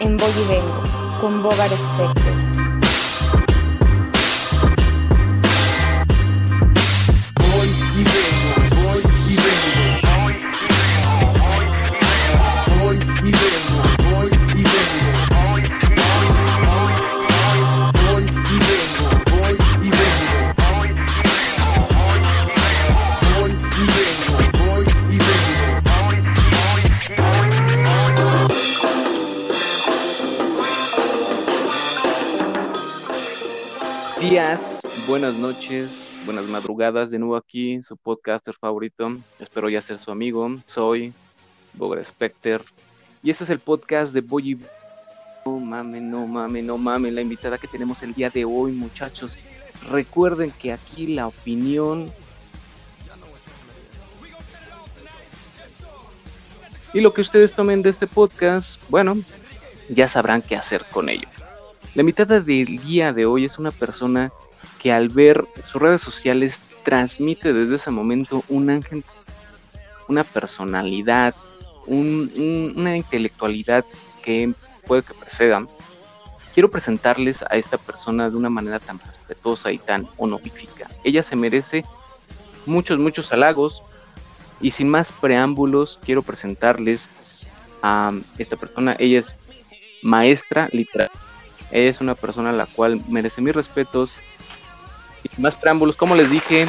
en Voy y Vengo con Bogar Specter. Buenas noches, buenas madrugadas, de nuevo aquí, su podcaster favorito. Espero ya ser su amigo. Soy Bogra Specter. Y este es el podcast de Boy No mames, no mames, no mames. La invitada que tenemos el día de hoy, muchachos. Recuerden que aquí la opinión. Y lo que ustedes tomen de este podcast, bueno, ya sabrán qué hacer con ello. La invitada del día de hoy es una persona que al ver sus redes sociales transmite desde ese momento un ángel, una personalidad, una intelectualidad que puede que preceda. Quiero presentarles a esta persona de una manera tan respetuosa y tan honorífica. Ella se merece muchos, muchos halagos y sin más preámbulos quiero presentarles a esta persona. Ella es maestra literal es una persona a la cual merece mis respetos. Más preámbulos, como les dije,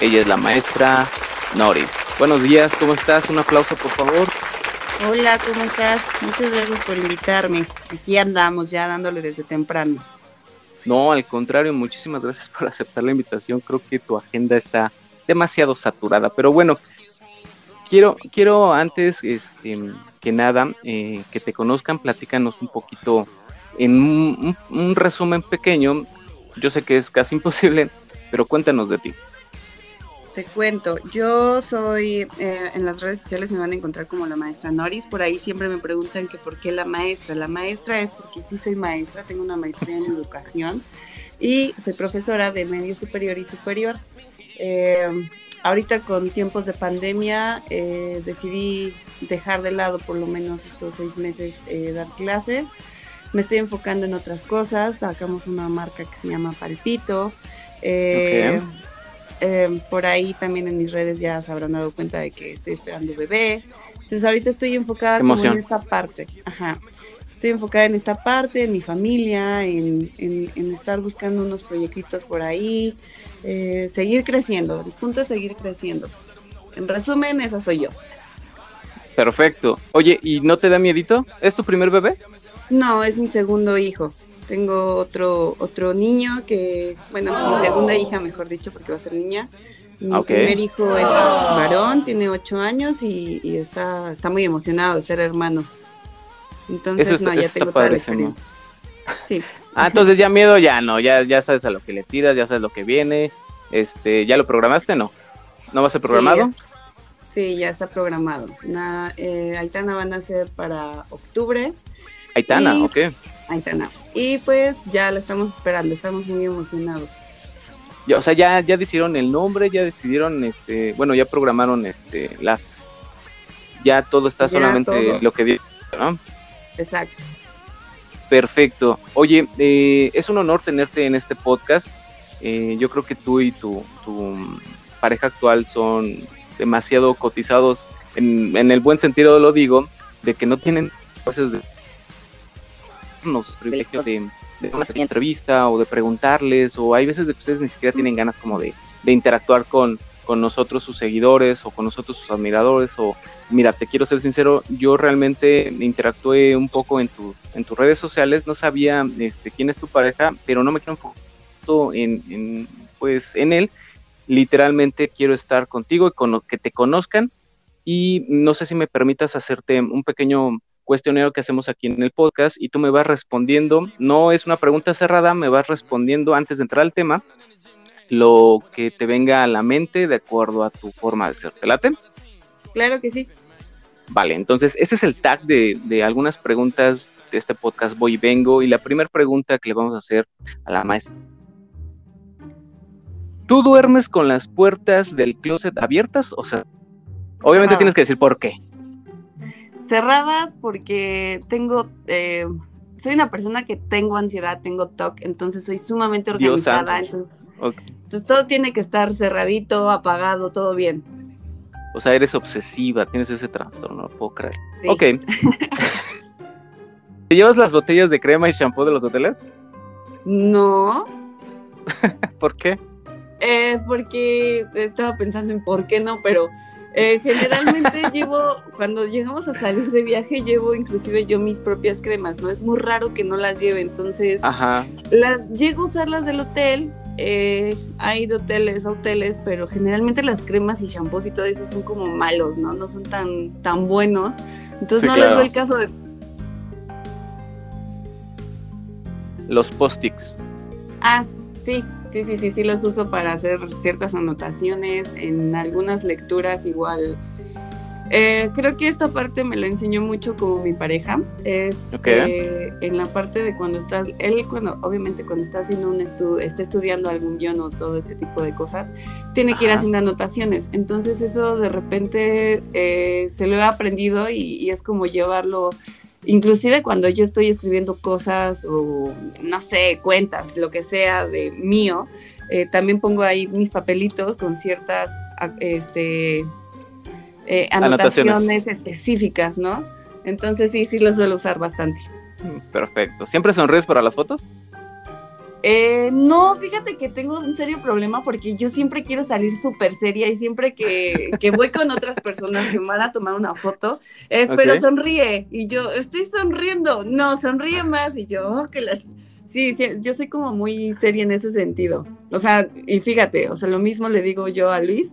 ella es la maestra Noris. Buenos días, ¿cómo estás? Un aplauso, por favor. Hola, ¿cómo estás? Muchas gracias por invitarme. Aquí andamos ya dándole desde temprano. No, al contrario, muchísimas gracias por aceptar la invitación. Creo que tu agenda está demasiado saturada, pero bueno, quiero, quiero antes este, que nada eh, que te conozcan, platícanos un poquito en un, resumen pequeño, yo sé que es casi imposible, pero cuéntanos de ti. Te cuento, yo soy, eh, en las redes sociales me van a encontrar como la maestra Noris, por ahí siempre me preguntan que por qué la maestra. La maestra es porque sí soy maestra, tengo una maestría en educación y soy profesora de medio superior y superior. Eh, ahorita con tiempos de pandemia eh, decidí dejar de lado por lo menos estos seis meses dar clases me estoy enfocando en otras cosas. Sacamos una marca que se llama Palpito. Eh, eh, por ahí también en mis redes ya se habrán dado cuenta de que estoy esperando bebé. Entonces ahorita estoy enfocada como en esta parte. Ajá. Estoy enfocada en esta parte, en mi familia, en, estar buscando unos proyectitos por ahí, eh, seguir creciendo. El punto es seguir creciendo. En resumen, esa soy yo. Perfecto. Oye, ¿y no te da miedito? ¿Es tu primer bebé? No, es mi segundo hijo. Tengo otro otro niño que, bueno, mi segunda hija, mejor dicho, porque va a ser niña. Mi primer hijo es varón, tiene ocho años y, está, está muy emocionado de ser hermano. Entonces, no, ya tengo toda la experiencia. Sí. Ah, entonces ya miedo ya no, ya, ya sabes a lo que le tiras, ya sabes lo que viene. Este, ¿ya lo programaste? No. ¿No va a ser programado? Sí, ya está programado. Na, eh, Aitana van a ser para octubre Aitana, ok. Aitana. Y pues ya la estamos esperando, estamos muy emocionados. Ya, o sea, ya, ya decidieron el nombre, ya decidieron, este, bueno, ya programaron este la ya todo está solamente lo que dio, ¿no? Exacto. Perfecto. Oye, eh, es un honor tenerte en este podcast. Eh, yo creo que tú y tu, tu pareja actual son demasiado cotizados, en, en el buen sentido lo digo, de que no tienen cosas de los privilegios de, una pequeña entrevista o de preguntarles, o hay veces de que ustedes ni siquiera tienen ganas como de, interactuar con, con nosotros, sus seguidores, o con nosotros, sus admiradores, o mira, te quiero ser sincero, yo realmente interactué un poco en, tu, en tus redes sociales, no sabía este, quién es tu pareja, pero no me quiero enfocar en, en, pues, en él, literalmente quiero estar contigo y con que te conozcan, y no sé si me permitas hacerte un pequeño cuestionario que hacemos aquí en el podcast y tú me vas respondiendo, no es una pregunta cerrada, me vas respondiendo antes de entrar al tema lo que te venga a la mente de acuerdo a tu forma de ser. ¿Te late? Claro que sí. Vale, entonces este es el tag de, de algunas preguntas de este podcast Voy y Vengo y la primera pregunta que le vamos a hacer a la maestra. ¿Tú duermes con las puertas del closet abiertas? O sea, obviamente tienes que decir por qué. Cerradas porque tengo, eh, soy una persona que tengo ansiedad, tengo TOC, entonces soy sumamente organizada, entonces, entonces todo tiene que estar cerradito, apagado, todo bien. O sea, eres obsesiva, tienes ese trastorno, no puedo creer. Ok. ¿Te llevas las botellas de crema y shampoo de los hoteles? No. ¿Por qué? Eh, porque estaba pensando en por qué no, pero eh, generalmente llevo, cuando llegamos a salir de viaje, llevo inclusive yo mis propias cremas, ¿no? Es muy raro que no las lleve, entonces las llego a usar las del hotel, eh, hay de hoteles a hoteles, pero generalmente las cremas y shampoos y todo eso son como malos, ¿no? No son tan, tan buenos. Entonces no les veo el caso de... Los post-its. Ah, sí, sí, sí, sí, sí los uso para hacer ciertas anotaciones, en algunas lecturas igual eh, creo que esta parte me la enseñó mucho como mi pareja. Es eh, en la parte de cuando está, él cuando, obviamente cuando está haciendo un estudio, está estudiando algún guion o todo este tipo de cosas, tiene que ir haciendo anotaciones. Entonces eso de repente eh, se lo he aprendido y, es como llevarlo, inclusive cuando yo estoy escribiendo cosas o no sé, cuentas, lo que sea de mío, también pongo ahí mis papelitos con ciertas, este eh, anotaciones, específicas, ¿no? Entonces sí, sí lo suelo usar bastante. Mm, perfecto. ¿Siempre sonríes para las fotos? Eh, no, fíjate que tengo un serio problema porque yo siempre quiero salir súper seria y siempre que, voy con otras personas que me van a tomar una foto, es, pero sonríe. Y yo, estoy sonriendo. No, sonríe más. Y yo, oh, que las... Sí, sí, yo soy como muy seria en ese sentido. O sea, y fíjate, o sea, lo mismo le digo yo a Luis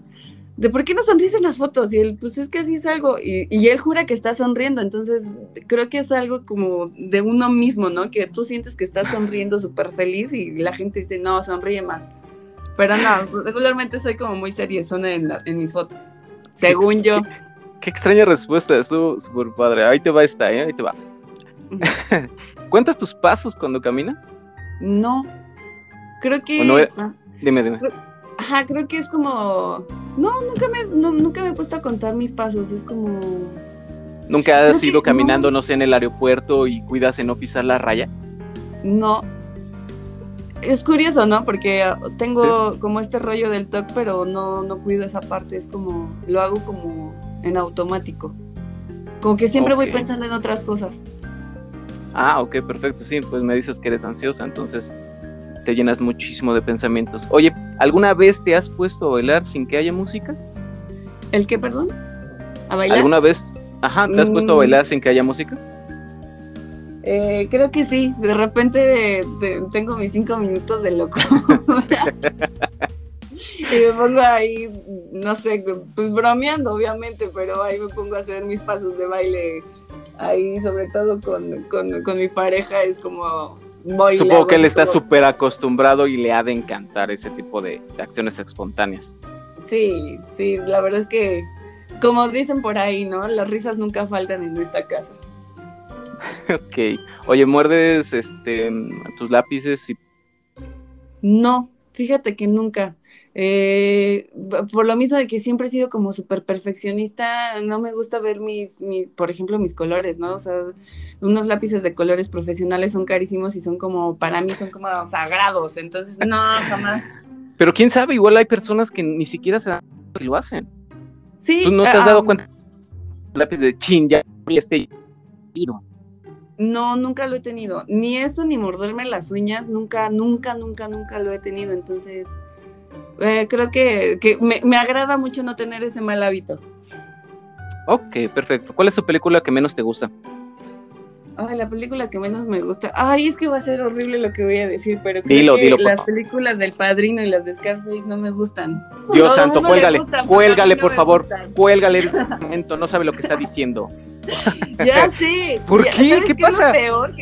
de por qué no sonríes en las fotos y él pues es que así es algo y, y, él jura que está sonriendo entonces creo que es algo como de uno mismo no que tú sientes que estás sonriendo súper feliz y la gente dice no sonríe más pero no regularmente soy como muy seriezona en, en mis fotos según yo qué, extraña respuesta estuvo súper padre ahí te va esta ¿eh? ahí te va ¿cuentas tus pasos cuando caminas? no creo que ah. dime dime Ajá, creo que es como. No, nunca me, nunca me he puesto a contar mis pasos. Es como. ¿Nunca has ido caminando, no. sé, en el aeropuerto y cuidas en no pisar la raya? No. Es curioso, ¿no? Porque tengo como este rollo del TOC, pero no, no cuido esa parte. Es como. Lo hago como en automático. Como que siempre voy pensando en otras cosas. Ah, ok, perfecto. Sí, pues me dices que eres ansiosa, entonces te llenas muchísimo de pensamientos. Oye, ¿alguna vez te has puesto a bailar sin que haya música? ¿El qué, perdón? ¿A bailar? ¿Alguna vez, ajá, te has puesto a mm. bailar sin que haya música? Eh, creo que sí, de repente tengo mis cinco minutos de loco. y me pongo ahí, no sé, pues bromeando obviamente, pero ahí me pongo a hacer mis pasos de baile, ahí sobre todo con, con mi pareja, es como Supongo que él está súper acostumbrado y le ha de encantar ese tipo de, acciones espontáneas. Sí, sí, la verdad es que, como dicen por ahí, ¿no? Las risas nunca faltan en esta casa. ok. Oye, ¿muerdes este tus lápices y no, fíjate que nunca. Eh, por lo mismo de que siempre he sido como súper perfeccionista, no me gusta ver mis, mis, por ejemplo, mis colores, ¿no? O sea, unos lápices de colores profesionales son carísimos y son como, para mí son como sagrados, entonces no, jamás. Pero quién sabe, igual hay personas que ni siquiera se dan que lo hacen. Sí. ¿Tú no te has dado ah, cuenta? Lápiz de chin, ya este no, nunca lo he tenido. Ni eso, ni morderme las uñas, nunca, nunca, nunca, nunca lo he tenido. Entonces, eh, creo que, me, agrada mucho no tener ese mal hábito. Ok, perfecto. ¿Cuál es tu película que menos te gusta? Ay, la película que menos me gusta. Ay, es que va a ser horrible lo que voy a decir, pero creo que las películas del Padrino y las de Scarface no me gustan. Dios santo, cuélgale, cuélgale, por favor, cuélgale en este momento, no sabe lo que está diciendo. ya sé. ¿Por qué? ¿Qué, pasa? Es lo peor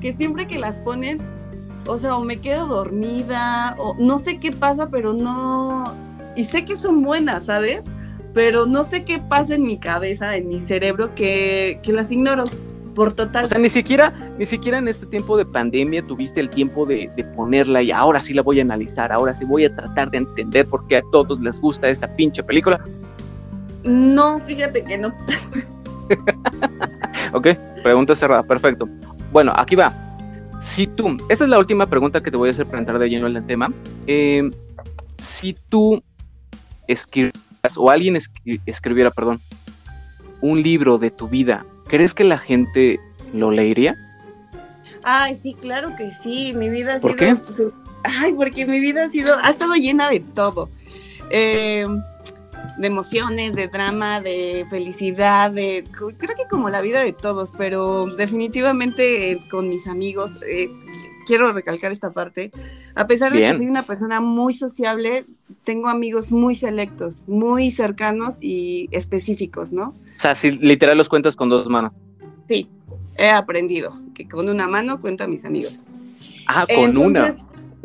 que, siempre que las ponen, o sea, o me quedo dormida, o no sé qué pasa, pero no. Y sé que son buenas, ¿sabes? Pero no sé qué pasa en mi cabeza, en mi cerebro, que, que las ignoro por total. O sea, ni siquiera, ni siquiera en este tiempo de pandemia tuviste el tiempo de, de, ponerla y ahora sí la voy a analizar, ahora sí voy a tratar de entender por qué a todos les gusta esta pinche película. No, fíjate que no. ok, pregunta cerrada, perfecto. Bueno, aquí va. Si tú, esta es la última pregunta que te voy a hacer para entrar de lleno en el tema. Eh, si tú escribieras, o alguien escribiera, perdón, un libro de tu vida, ¿crees que la gente lo leería? Ay, sí, claro que sí. Mi vida ha ¿Por sido. Qué? Ay, porque mi vida ha sido, ha estado llena de todo. Eh, de emociones, de drama, de felicidad, de creo que como la vida de todos, pero definitivamente eh, con mis amigos, eh, quiero recalcar esta parte, a pesar de que soy una persona muy sociable, tengo amigos muy selectos, muy cercanos y específicos, ¿no? O sea, si literal los cuentas con dos manos. Sí, he aprendido que con una mano cuento a mis amigos. Ah, con una.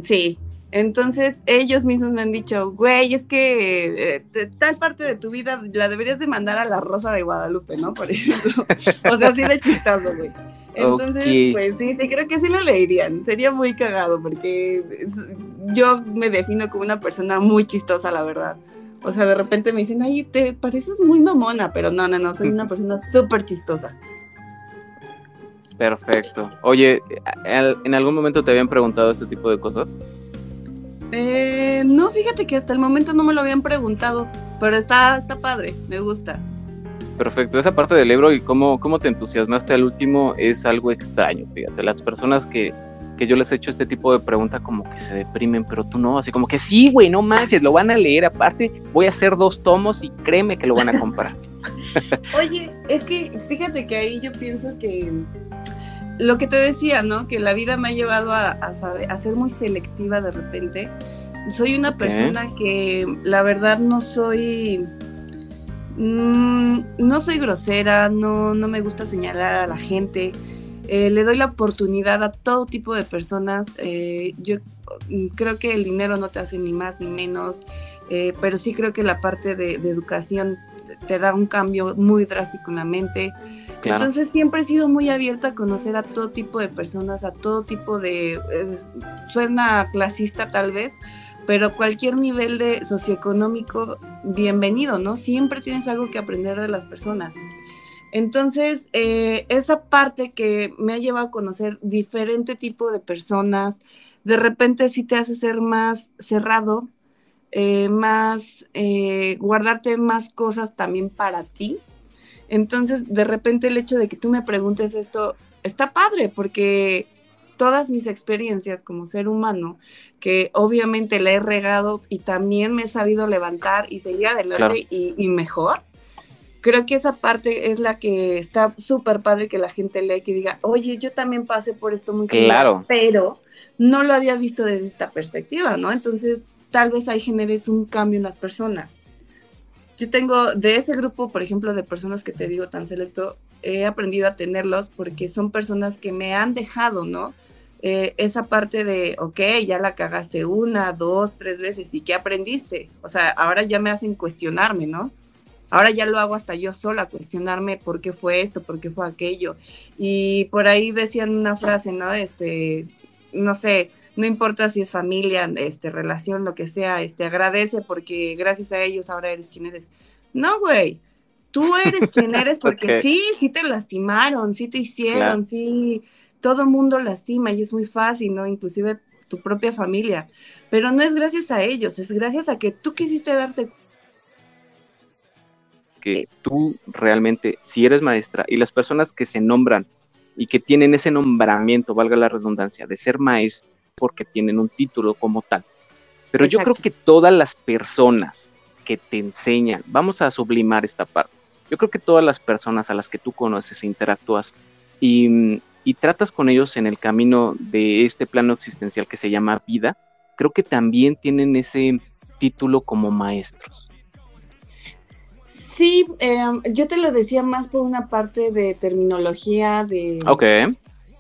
Sí, entonces ellos mismos me han dicho, güey, es que eh, tal parte de tu vida la deberías de mandar a la Rosa de Guadalupe, ¿no? Por ejemplo. o sea, así de chistoso, güey. Entonces, pues sí, sí, creo que sí lo leerían. Sería muy cagado porque yo me defino como una persona muy chistosa, la verdad. O sea, de repente me dicen, ay, te pareces muy mamona, pero no, no, no, soy una persona súper chistosa. Perfecto. Oye, ¿en algún momento te habían preguntado este tipo de cosas? Eh, no, fíjate que hasta el momento no me lo habían preguntado, pero está, está padre, me gusta. Perfecto, esa parte del libro y cómo, cómo te entusiasmaste al último es algo extraño, fíjate, las personas que, que yo les he hecho este tipo de pregunta como que se deprimen, pero tú no, así como que sí, güey, no manches, lo van a leer, aparte voy a hacer dos tomos y créeme que lo van a comprar. Oye, es que fíjate que ahí yo pienso que lo que te decía, ¿no? Que la vida me ha llevado a, ser muy selectiva de repente. Soy una persona que la verdad no soy... Mm, no soy grosera, no, no me gusta señalar a la gente. Eh, le doy la oportunidad a todo tipo de personas. Eh, yo mm, creo que el dinero no te hace ni más ni menos, eh, pero sí creo que la parte de educación te da un cambio muy drástico en la mente. Entonces siempre he sido muy abierta a conocer a todo tipo de personas, a todo tipo de, suena clasista tal vez, pero cualquier nivel de socioeconómico, bienvenido, ¿no? Siempre tienes algo que aprender de las personas. Entonces, eh, esa parte que me ha llevado a conocer diferente tipo de personas, de repente sí te hace ser más cerrado, eh, más, eh, guardarte más cosas también para ti. Entonces, de repente el hecho de que tú me preguntes esto está padre porque todas mis experiencias como ser humano, que obviamente le he regado y también me he sabido levantar y seguir adelante y, mejor, creo que esa parte es la que está súper padre que la gente lee, que diga, oye, yo también pasé por esto muy claro. pero no lo había visto desde esta perspectiva, ¿no? Entonces, tal vez ahí generes un cambio en las personas. Yo tengo de ese grupo, por ejemplo, de personas que te digo tan selecto, he aprendido a tenerlos porque son personas que me han dejado, ¿no? Eh, esa parte de, ok, ya la cagaste una, dos, tres veces, ¿y qué aprendiste? O sea, ahora ya me hacen cuestionarme, ¿no? Ahora ya lo hago hasta yo sola, cuestionarme por qué fue esto, por qué fue aquello. Y por ahí decían una frase, ¿no? Este, no sé, no importa si es familia, este, relación, lo que sea, este, agradece porque gracias a ellos ahora eres quien eres. No, güey, tú eres quien eres porque sí, sí te lastimaron, sí te hicieron, sí, todo mundo lastima y es muy fácil, ¿no? Inclusive tu propia familia, pero no es gracias a ellos, es gracias a que tú quisiste darte que tú realmente, si eres maestra y las personas que se nombran y que tienen ese nombramiento, valga la redundancia, de ser maestra, porque tienen un título como tal. Pero yo creo que todas las personas que te enseñan, vamos a sublimar esta parte, yo creo que todas las personas a las que tú conoces, interactúas y, y tratas con ellos en el camino de este plano existencial que se llama vida, creo que también tienen ese título como maestros. Sí, em, yo te lo decía más por una parte de terminología, de... Ok.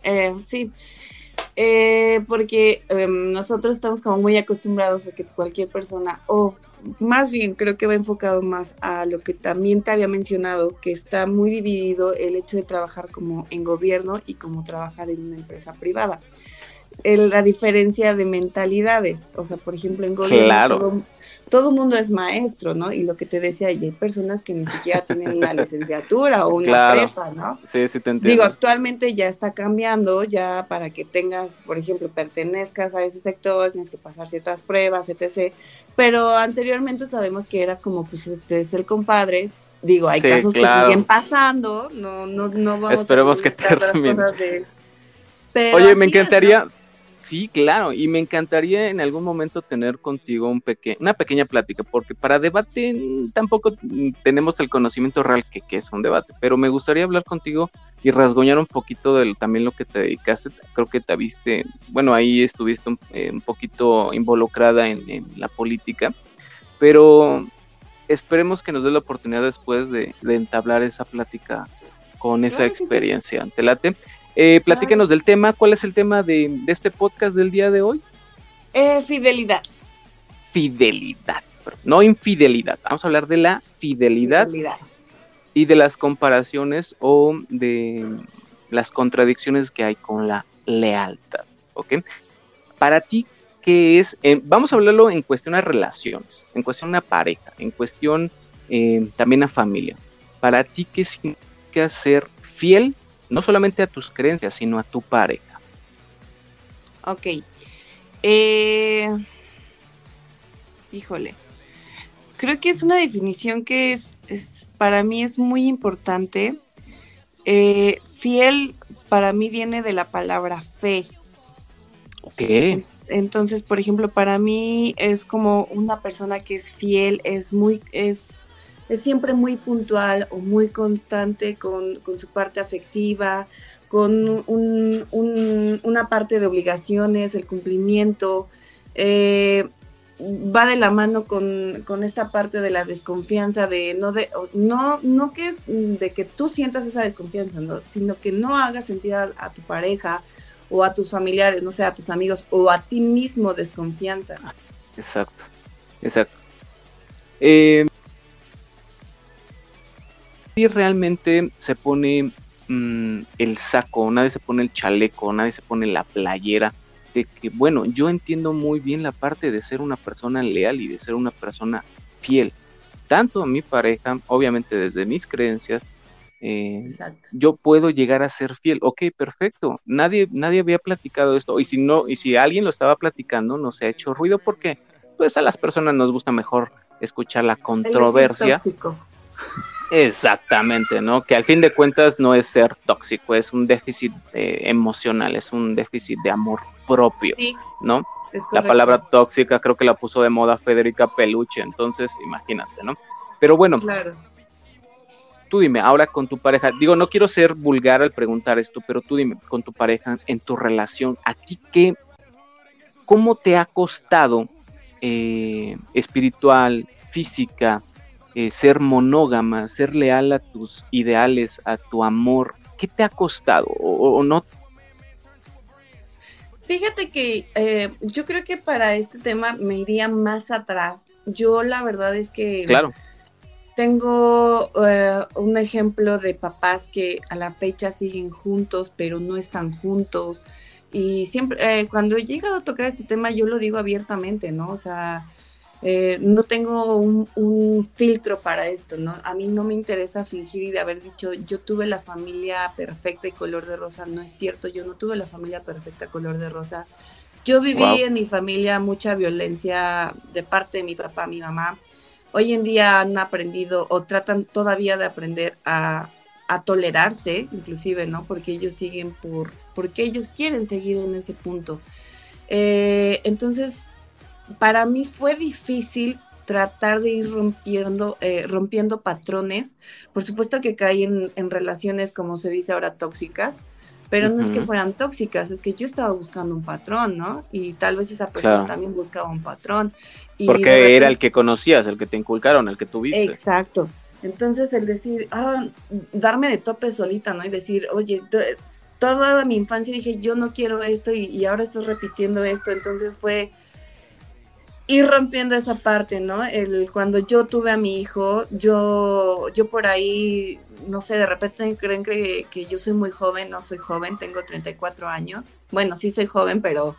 Eh, sí, eh, porque em, nosotros estamos como muy acostumbrados a que cualquier persona, o más bien creo que va enfocado más a lo que también te había mencionado, que está muy dividido el hecho de trabajar como en gobierno y como trabajar en una empresa privada. La diferencia de mentalidades. O sea, por ejemplo, en gobierno todo, el mundo es maestro, ¿no? Y lo que te decía, hay personas que ni siquiera tienen una licenciatura o una prepa, ¿no? Sí, sí te entiendo. Digo, actualmente ya está cambiando, ya para que tengas, por ejemplo, pertenezcas a ese sector, tienes que pasar ciertas pruebas, etc. Pero anteriormente sabemos que era como, pues, este es el compadre, Digo, hay casos que siguen pasando, no, no, no vamos Esperemos que termine. Oye, me encantaría, sí, claro, y me encantaría en algún momento tener contigo un peque una pequeña plática, porque para debate tampoco tenemos el conocimiento real que, que, es un debate, pero me gustaría hablar contigo y rasgoñar un poquito de también lo que te dedicaste. Creo que te viste, bueno, ahí estuviste un, eh, poquito involucrada en, la política, pero esperemos que nos dé la oportunidad después de, entablar esa plática con esa experiencia. ¿Te late? Eh, platíquenos del tema. ¿Cuál es el tema de, este podcast del día de hoy? Eh, fidelidad. Fidelidad, no infidelidad. Vamos a hablar de la fidelidad, y de las comparaciones o de las contradicciones que hay con la lealtad. ¿Ok? Para ti, ¿qué es? Eh, vamos a hablarlo en cuestión a relaciones, en cuestión a pareja, en cuestión eh, también a familia. Para ti, ¿qué significa ser fiel no solamente a tus creencias, sino a tu pareja? Ok. Eh, híjole. Creo que es una definición que es, para mí es muy importante. fiel para mí viene de la palabra fe. Ok. Entonces, por ejemplo, para mí es como una persona que es fiel, es muy, es, es siempre muy puntual o muy constante con, su parte afectiva, con una parte de obligaciones, el cumplimiento. Eh, va de la mano con, esta parte de la desconfianza, de no de, no, no que es de que tú sientas esa desconfianza, sino que no hagas sentir a tu pareja o a tus familiares, no sé, a tus amigos o a ti mismo desconfianza. Exacto, exacto. Eh, y realmente se pone mm, el saco, nadie se pone el chaleco, nadie se pone la playera. De que, bueno, yo entiendo muy bien la parte de ser una persona leal y de ser una persona fiel, tanto a mi pareja, obviamente desde mis creencias, eh, yo puedo llegar a ser fiel. Ok, perfecto. Nadie, nadie había platicado esto. Y si no, y si alguien lo estaba platicando, no se ha hecho ruido porque pues a las personas nos gusta mejor escuchar la controversia. Exactamente, ¿no? Que al fin de cuentas no es ser tóxico, es un déficit eh, emocional, es un déficit de amor propio, ¿no? La palabra tóxica creo que la puso de moda Federica Peluche, entonces imagínate, ¿no? Pero bueno, claro tú dime, ahora con tu pareja, digo, no quiero ser vulgar al preguntar esto, pero tú dime, con tu pareja, en tu relación, ¿a ti qué, cómo te ha costado eh, espiritual, física, eh, ser monógama, ser leal a tus ideales, a tu amor? ¿Qué te ha costado o, no? Fíjate que eh, yo creo que para este tema me iría más atrás. Yo la verdad es que... Claro tengo eh, un ejemplo de papás que a la fecha siguen juntos, pero no están juntos. Y siempre, eh, cuando he llegado a tocar este tema, yo lo digo abiertamente, ¿no? O sea, eh, no tengo un, filtro para esto, ¿no? A mí no me interesa fingir y de haber dicho, yo tuve la familia perfecta y color de rosa. No es cierto, yo no tuve la familia perfecta color de rosa. Yo viví en mi familia mucha violencia de parte de mi papá, mi mamá hoy en día han aprendido o tratan todavía de aprender a, tolerarse, inclusive, ¿no? Porque ellos siguen por, porque ellos quieren seguir en ese punto. Eh, entonces, para mí fue difícil tratar de ir rompiendo, eh, rompiendo patrones. Por supuesto que caí en, en, relaciones, como se dice ahora, tóxicas, pero no es que fueran tóxicas, es que yo estaba buscando un patrón, ¿no? Y tal vez esa persona también buscaba un patrón. Porque era el que conocías, el que te inculcaron, el que tuviste. Exacto. Entonces el decir, ah, darme de tope solita, ¿no? Y decir, oye, toda mi infancia dije, yo no quiero esto y, ahora estoy repitiendo esto. Entonces fue, ir rompiendo esa parte, ¿no? El, cuando yo tuve a mi hijo, yo, yo por ahí, no sé, de repente creen que, que yo soy muy joven, no soy joven, tengo 34 años. Bueno, sí soy joven, pero,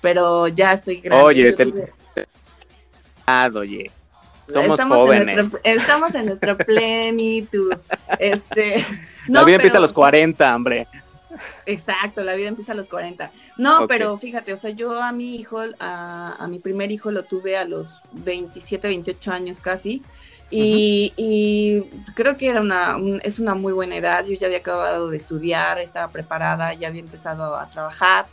pero ya estoy grande. Oye, te... Ah, oye. Somos estamos jóvenes. En nuestra, estamos en nuestra plenitud. Este, no, la vida empieza a los 40, hombre. Exacto, la vida empieza a los 40. No, pero fíjate, o sea, yo a mi hijo, a, a, mi primer hijo lo tuve a los 27, 28 años casi. Y, y creo que era una, un, es una muy buena edad. Yo ya había acabado de estudiar, estaba preparada, ya había empezado a trabajar.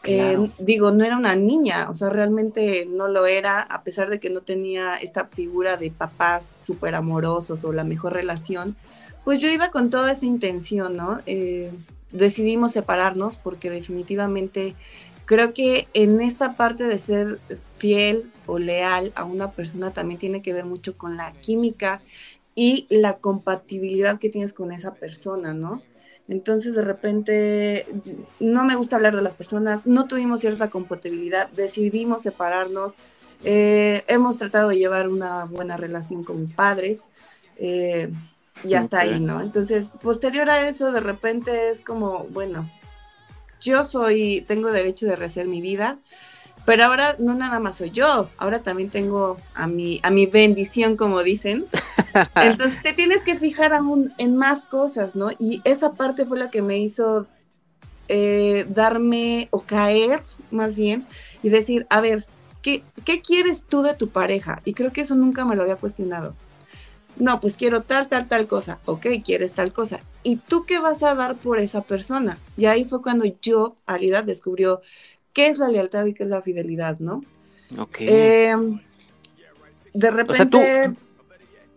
Claro. Eh, digo, no era una niña, o sea, realmente no lo era, a pesar de que no tenía esta figura de papás súper amorosos o la mejor relación, pues yo iba con toda esa intención, ¿no? Eh, decidimos separarnos porque definitivamente creo que en esta parte de ser fiel o leal a una persona también tiene que ver mucho con la química y la compatibilidad que tienes con esa persona, ¿no? Entonces de repente no me gusta hablar de las personas, no tuvimos cierta compatibilidad, decidimos separarnos, eh, hemos tratado de llevar una buena relación con padres eh, y hasta okay. ahí, ¿no? Entonces, posterior a eso, de repente es como, bueno, yo soy, tengo derecho de rehacer mi vida, pero ahora no nada más soy yo, ahora también tengo a mi, a mi bendición, como dicen. Entonces te tienes que fijar aún en más cosas, ¿no? Y esa parte fue la que me hizo eh, darme o caer más bien y decir, a ver, ¿qué, ¿qué quieres tú de tu pareja? Y creo que eso nunca me lo había cuestionado. No, pues quiero tal, tal, tal cosa. Ok, quieres tal cosa. ¿Y tú qué vas a dar por esa persona? Y ahí fue cuando yo, Alida, descubrió qué es la lealtad y qué es la fidelidad, ¿no? Ok. Eh, de repente... O sea, tú,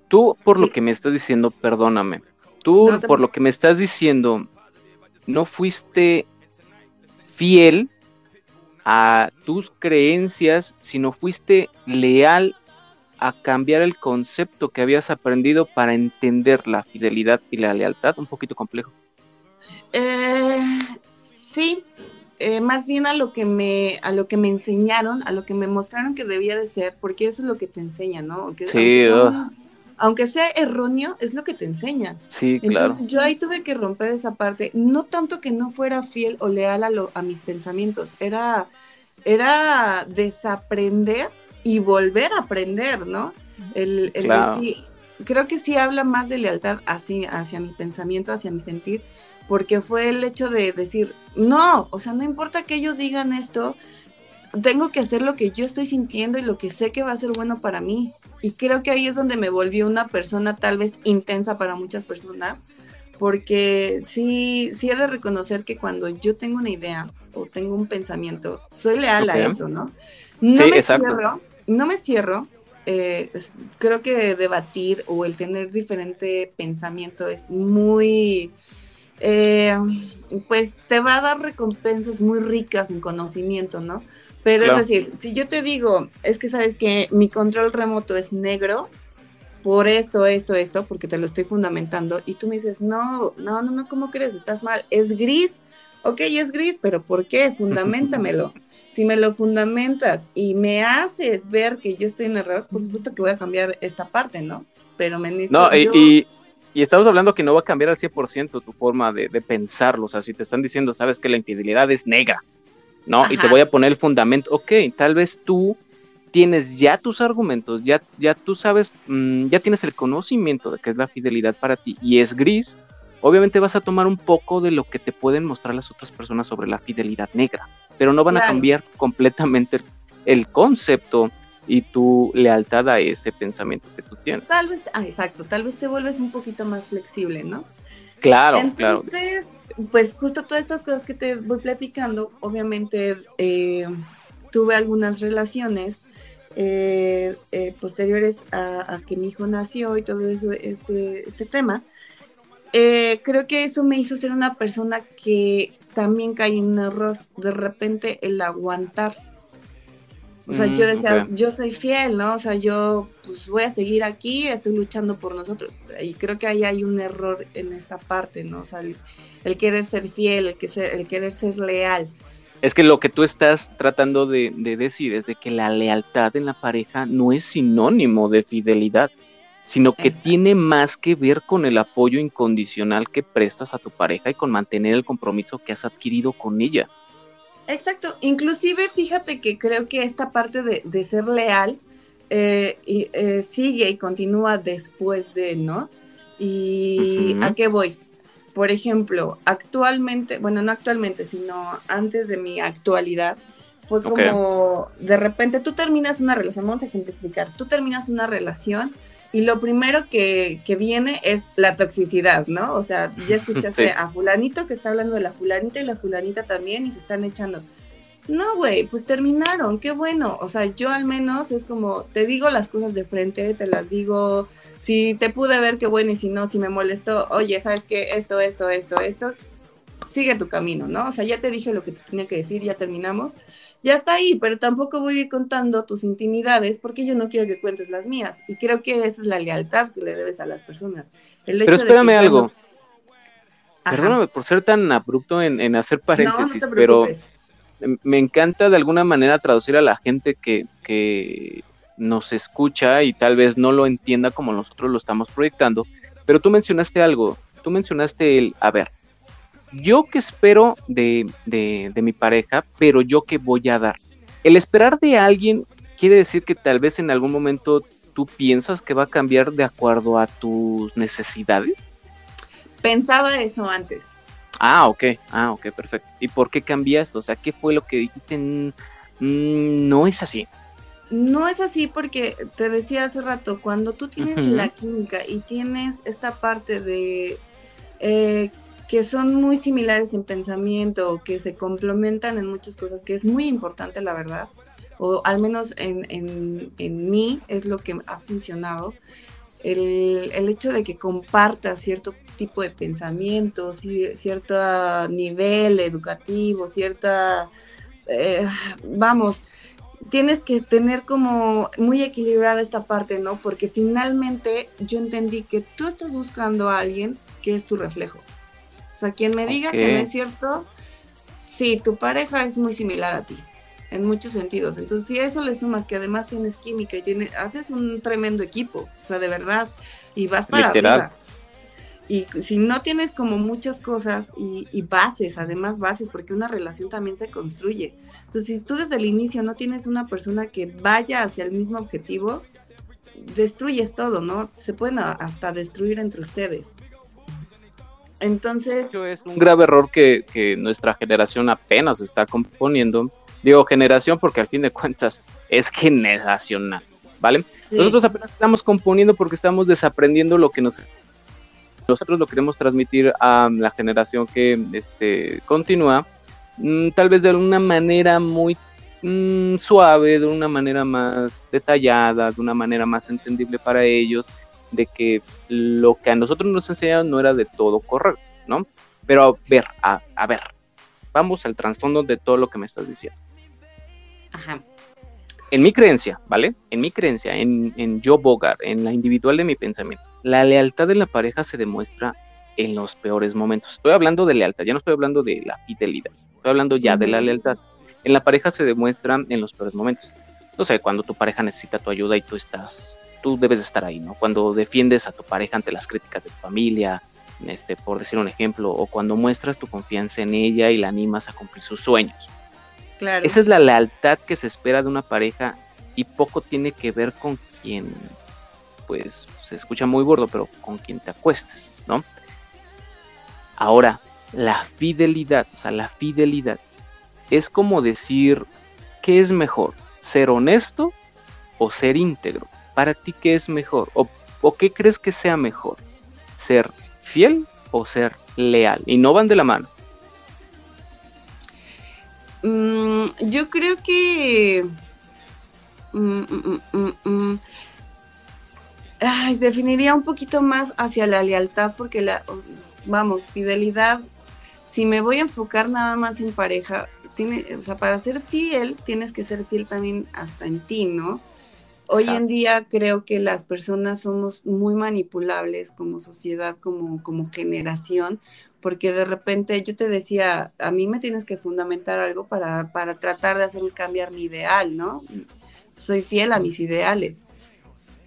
tú, por lo que me estás diciendo, perdóname, tú, no por lo que me estás diciendo, no fuiste fiel a tus creencias, sino fuiste leal a cambiar el concepto que habías aprendido para entender la fidelidad y la lealtad, un poquito complejo. Eh, sí, eh, más bien a lo que me a lo que me enseñaron, a lo que me mostraron que debía de ser, porque eso es lo que te enseñan, ¿no? Aunque, sí, aunque, sea, aunque sea, erróneo, es lo que te enseñan. Sí, Entonces, claro. yo ahí tuve que romper esa parte, no tanto que no fuera fiel o leal a, lo, a mis pensamientos, era, era desaprender y volver a aprender, ¿no? El, el claro. decir, creo que sí habla más de lealtad hacia, hacia mi pensamiento, hacia mi sentir, porque fue el hecho de decir, no, o sea, no importa que ellos digan esto, tengo que hacer lo que yo estoy sintiendo y lo que sé que va a ser bueno para mí. Y creo que ahí es donde me volví una persona tal vez intensa para muchas personas, porque sí, sí he de reconocer que cuando yo tengo una idea o tengo un pensamiento, soy leal okay. a eso, ¿no? No sí, me exacto. cierro, no me cierro. Eh, creo que debatir o el tener diferente pensamiento es muy, eh, pues te va a dar recompensas muy ricas en conocimiento, ¿no? Pero claro. es decir, si yo te digo, es que sabes que mi control remoto es negro, por esto, esto, esto, porque te lo estoy fundamentando, y tú me dices, no, no, no, no, ¿cómo crees? Estás mal, es gris, ok, es gris, pero ¿por qué? Fundamentamelo. Si me lo fundamentas y me haces ver que yo estoy en error, por supuesto que voy a cambiar esta parte, ¿no? Pero me necesito... No, yo... y, y estamos hablando que no va a cambiar al 100% tu forma de, de, pensarlo. O sea, si te están diciendo, sabes que la infidelidad es negra, ¿no? Ajá. Y te voy a poner el fundamento. Ok, tal vez tú tienes ya tus argumentos, ya, ya tú sabes, mmm, ya tienes el conocimiento de que es la fidelidad para ti y es gris. Obviamente vas a tomar un poco de lo que te pueden mostrar las otras personas sobre la fidelidad negra, pero no van claro. a cambiar completamente el, concepto y tu lealtad a ese pensamiento que tú tienes. Tal vez, ah, exacto, tal vez te vuelves un poquito más flexible, ¿no? Claro, Entonces, claro. pues justo todas estas cosas que te voy platicando, obviamente eh, tuve algunas relaciones eh, eh, posteriores a, a, que mi hijo nació y todo eso, este, este tema. Eh, creo que eso me hizo ser una persona que también cae en un error, de repente el aguantar o sea, yo decía, okay. yo soy fiel, ¿no? O sea, yo pues voy a seguir aquí, estoy luchando por nosotros. Y creo que ahí hay un error en esta parte, ¿no? O sea, el, el querer ser fiel, el, que ser, el querer ser leal. Es que lo que tú estás tratando de, decir es de que la lealtad en la pareja no es sinónimo de fidelidad, sino que tiene más que ver con el apoyo incondicional que prestas a tu pareja y con mantener el compromiso que has adquirido con ella. Exacto, inclusive fíjate que creo que esta parte de, ser leal eh, eh, sigue y continúa después de, ¿no? ¿Y a qué voy? Por ejemplo, actualmente, bueno, no actualmente, sino antes de mi actualidad, fue como de repente tú terminas una relación, vamos a ejemplificar, tú terminas una relación y lo primero que, que, viene es la toxicidad, ¿no? O sea, ya escuchaste a fulanito que está hablando de la fulanita y la fulanita también y se están echando. No, güey, pues terminaron, qué bueno. O sea, yo al menos es como, te digo las cosas de frente, te las digo, si te pude ver, qué bueno, y si no, si me molestó, oye, ¿sabes qué? Esto, esto, esto, esto, sigue tu camino, ¿no? O sea, ya te dije lo que te tenía que decir, ya terminamos ya está ahí, pero tampoco voy a ir contando tus intimidades porque yo no quiero que cuentes las mías. Y creo que esa es la lealtad que le debes a las personas. pero espérame algo. Perdóname por ser tan abrupto en, hacer paréntesis, pero me encanta de alguna manera traducir a la gente que, que nos escucha y tal vez no lo entienda como nosotros lo estamos proyectando, pero tú mencionaste algo, tú mencionaste el, a ver, yo que espero de, mi pareja, pero yo que voy a dar. El esperar de alguien quiere decir que tal vez en algún momento tú piensas que va a cambiar de acuerdo a tus necesidades. Pensaba eso antes. Ah, ok, ah, ok, perfecto. ¿Y por qué cambiaste? O sea, ¿qué fue lo que dijiste? Mm, no es así. No es así porque te decía hace rato, cuando tú tienes la química y tienes esta parte de eh, que son muy similares en pensamiento, que se complementan en muchas cosas, que es muy importante, la verdad, o al menos en, mí es lo que ha funcionado, el, hecho de que compartas cierto tipo de pensamiento, cierto nivel educativo, cierta, eh, vamos, tienes que tener como muy equilibrada esta parte, ¿no? Porque finalmente yo entendí que tú estás buscando a alguien que es tu reflejo. O sea, quien me diga que no es cierto, sí, tu pareja es muy similar a ti, en muchos sentidos. Entonces, si a eso le sumas que además tienes química y tienes, haces un tremendo equipo, o sea, de verdad, y vas para arriba. Y si no tienes como muchas cosas y, y, bases, además bases, porque una relación también se construye. Entonces, si tú desde el inicio no tienes una persona que vaya hacia el mismo objetivo, destruyes todo, ¿no? Se pueden hasta destruir entre ustedes. Entonces... Es un grave error que, nuestra generación apenas está componiendo. Digo generación porque al fin de cuentas es generacional, ¿vale? Nosotros apenas estamos componiendo porque estamos desaprendiendo lo que nos... Nosotros lo queremos transmitir a la generación que este, continúa, mm, tal vez de una manera muy mm, suave, de una manera más detallada, de una manera más entendible para ellos de que lo que a nosotros nos enseñaron no era de todo correcto, ¿no? Pero a ver, a, ver, vamos al trasfondo de todo lo que me estás diciendo. Ajá. En mi creencia, ¿vale? En mi creencia, en, en yo Bogart, en la individual de mi pensamiento, la lealtad de la pareja se demuestra en los peores momentos. Estoy hablando de lealtad, ya no estoy hablando de la fidelidad, estoy hablando ya de la lealtad. En la pareja se demuestra en los peores momentos. No sé, cuando tu pareja necesita tu ayuda y tú estás tú debes estar ahí, ¿no? Cuando defiendes a tu pareja ante las críticas de tu familia, este, por decir un ejemplo, o cuando muestras tu confianza en ella y la animas a cumplir sus sueños. Claro. Esa es la lealtad que se espera de una pareja y poco tiene que ver con quien, pues, se escucha muy gordo, pero con quien te acuestes, ¿no? Ahora, la fidelidad, o sea, la fidelidad es como decir, ¿qué es mejor? ¿Ser honesto o ser íntegro? Para ti qué es mejor o, qué crees que sea mejor, ser fiel o ser leal y no van de la mano. Mm, yo creo que mm, mm, definiría un poquito más hacia la lealtad porque la vamos fidelidad si me voy a enfocar nada más en pareja tiene o sea para ser fiel tienes que ser fiel también hasta en ti no Hoy en día creo que las personas somos muy manipulables como sociedad, como, como generación, porque de repente yo te decía, a mí me tienes que fundamentar algo para, para tratar de hacer cambiar mi ideal, ¿no? Soy fiel a mis ideales.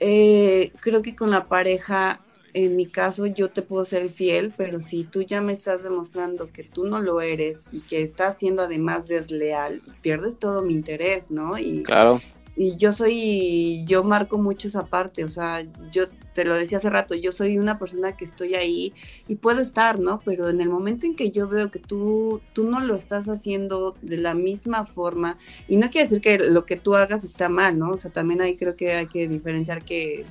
Eh, creo que con la pareja, en mi caso, yo te puedo ser fiel, pero si tú ya me estás demostrando que tú no lo eres y que estás siendo además desleal, pierdes todo mi interés, ¿no? Y, claro y yo soy, yo marco mucho esa parte, o sea, yo te lo decía hace rato, yo soy una persona que estoy ahí y puedo estar, ¿no? Pero en el momento en que yo veo que tú, tú no lo estás haciendo de la misma forma, y no quiere decir que lo que tú hagas está mal, ¿no? O sea, también ahí creo que hay que diferenciar que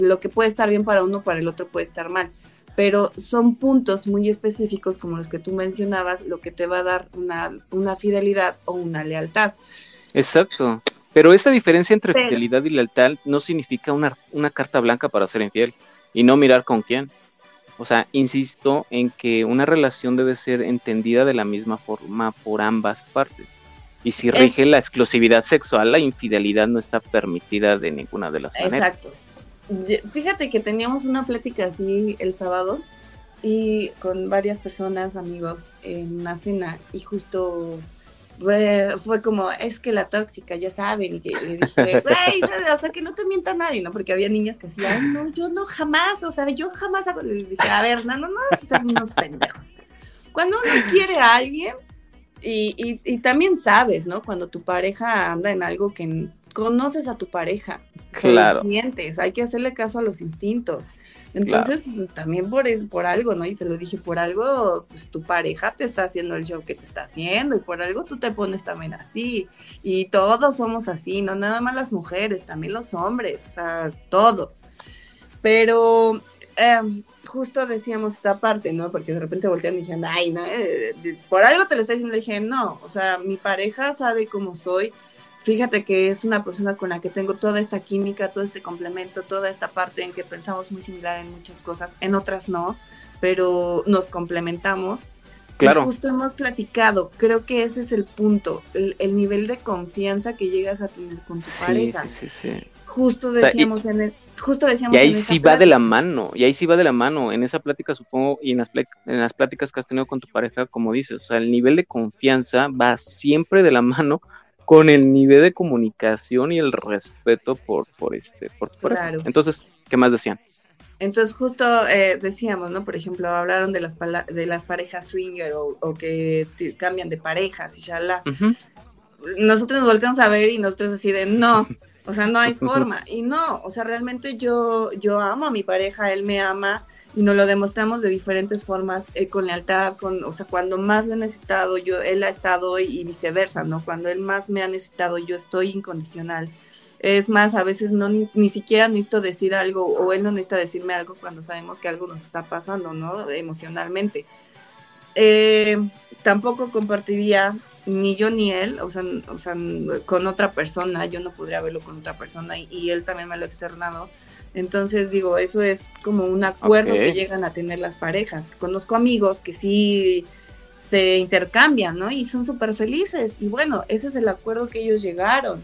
lo que puede estar bien para uno, para el otro puede estar mal pero son puntos muy específicos como los que tú mencionabas, lo que te va a dar una, una fidelidad o una lealtad. Exacto. Pero esa diferencia entre fidelidad y lealtad no significa una, una carta blanca para ser infiel y no mirar con quién. O sea, insisto en que una relación debe ser entendida de la misma forma por ambas partes. Y si rige la exclusividad sexual, la infidelidad no está permitida de ninguna de las maneras. Exacto. Fíjate que teníamos una plática así el sábado y con varias personas, amigos, en una cena y justo fue, como, es que la tóxica, ya saben, y que le dije, güey, o sea, que no te mienta nadie, ¿no? Porque había niñas que decían, no, yo no jamás, o sea, yo jamás hago, les dije, a ver, no, no, no, son unos pendejos. Cuando uno quiere a alguien, y, y, y, también sabes, ¿no? Cuando tu pareja anda en algo que conoces a tu pareja, claro. sientes, hay que hacerle caso a los instintos. Entonces, también por, es, por algo, ¿no? Y se lo dije, por algo, pues tu pareja te está haciendo el show que te está haciendo y por algo tú te pones también así. Y todos somos así, no nada más las mujeres, también los hombres, o sea, todos. Pero em, justo decíamos esta parte, ¿no? Porque de repente voltean y ay, no, eh, por algo te lo está diciendo. Le dije, no, o sea, mi pareja sabe cómo soy fíjate que es una persona con la que tengo toda esta química, todo este complemento, toda esta parte en que pensamos muy similar en muchas cosas, en otras no, pero nos complementamos. Claro. justo hemos platicado, creo que ese es el punto, el, nivel de confianza que llegas a tener con tu pareja. Sí, sí, sí. Justo decíamos en el, justo decíamos y ahí sí va de la mano, y ahí sí va de la mano, en esa plática supongo, y en las, en las pláticas que has tenido con tu pareja, como dices, o sea, el nivel de confianza va siempre de la mano con el nivel de comunicación y el respeto por, por este, por, claro. Entonces, ¿qué más decían? Entonces, justo eh, decíamos, ¿no? Por ejemplo, hablaron de las, de las parejas swinger o, que cambian de parejas y ya la. Nosotros nos volteamos a ver y nosotros así de no, o sea, no hay forma. Y no, o sea, realmente yo, yo amo a mi pareja, él me ama y nos lo demostramos de diferentes formas, eh, con lealtad, con, o sea, cuando más lo he necesitado, yo, él ha estado y, viceversa, ¿no? Cuando él más me ha necesitado, yo estoy incondicional. Es más, a veces no ni, siquiera necesito decir algo o él no necesita decirme algo cuando sabemos que algo nos está pasando, ¿no? Emocionalmente. Eh, tampoco compartiría ni yo ni él, o sea, o sea, con otra persona, yo no podría verlo con otra persona y, y él también me lo ha externado entonces digo, eso es como un acuerdo que llegan a tener las parejas. Conozco amigos que sí se intercambian, ¿no? Y son súper felices. Y bueno, ese es el acuerdo que ellos llegaron.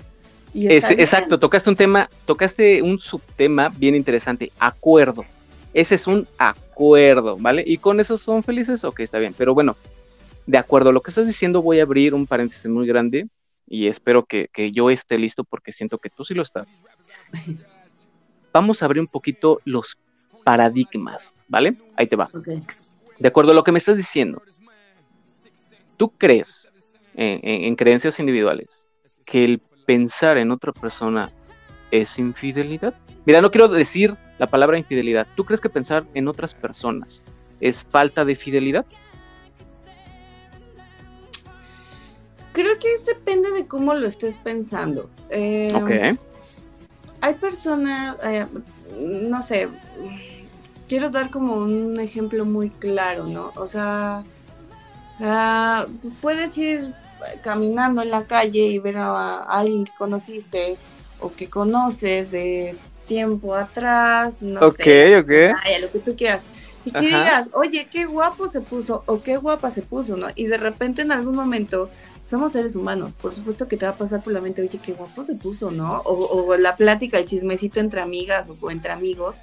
Y exacto, tocaste un tema, tocaste un subtema bien interesante, acuerdo. Ese es un acuerdo, ¿vale? Y con eso son felices, ok, está bien. Pero bueno, de acuerdo a lo que estás diciendo, voy a abrir un paréntesis muy grande y espero que, que yo esté listo porque siento que tú sí lo estás. vamos a abrir un poquito los paradigmas, ¿vale? Ahí te va. De acuerdo a lo que me estás diciendo, ¿tú crees en, creencias individuales que el pensar en otra persona es infidelidad? Mira, no quiero decir la palabra infidelidad. ¿Tú crees que pensar en otras personas es falta de fidelidad? Creo que depende de cómo lo estés pensando. Eh, ok hay personas, eh, no sé, quiero dar como un ejemplo muy claro, ¿no? O sea, ah, puedes ir caminando en la calle y ver a, alguien que conociste o que conoces de tiempo atrás, no sé. Ok, ok. lo que tú quieras. Y que digas, oye, qué guapo se puso o qué guapa se puso, ¿no? Y de repente en algún momento somos seres humanos, por supuesto que te va a pasar por la mente, oye, qué guapo se puso, ¿no? O, la plática, el chismecito entre amigas o, entre amigos,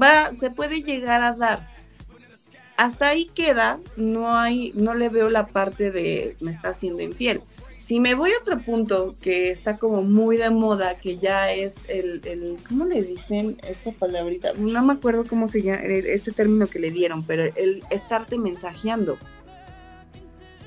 va, se puede llegar a dar. hasta ahí queda, no hay, no le veo la parte de me está haciendo infiel. Si me voy a otro punto que está como muy de moda, que ya es el, el ¿cómo le dicen esta palabrita? No me acuerdo cómo se llama, este término que le dieron, pero el estarte mensajeando.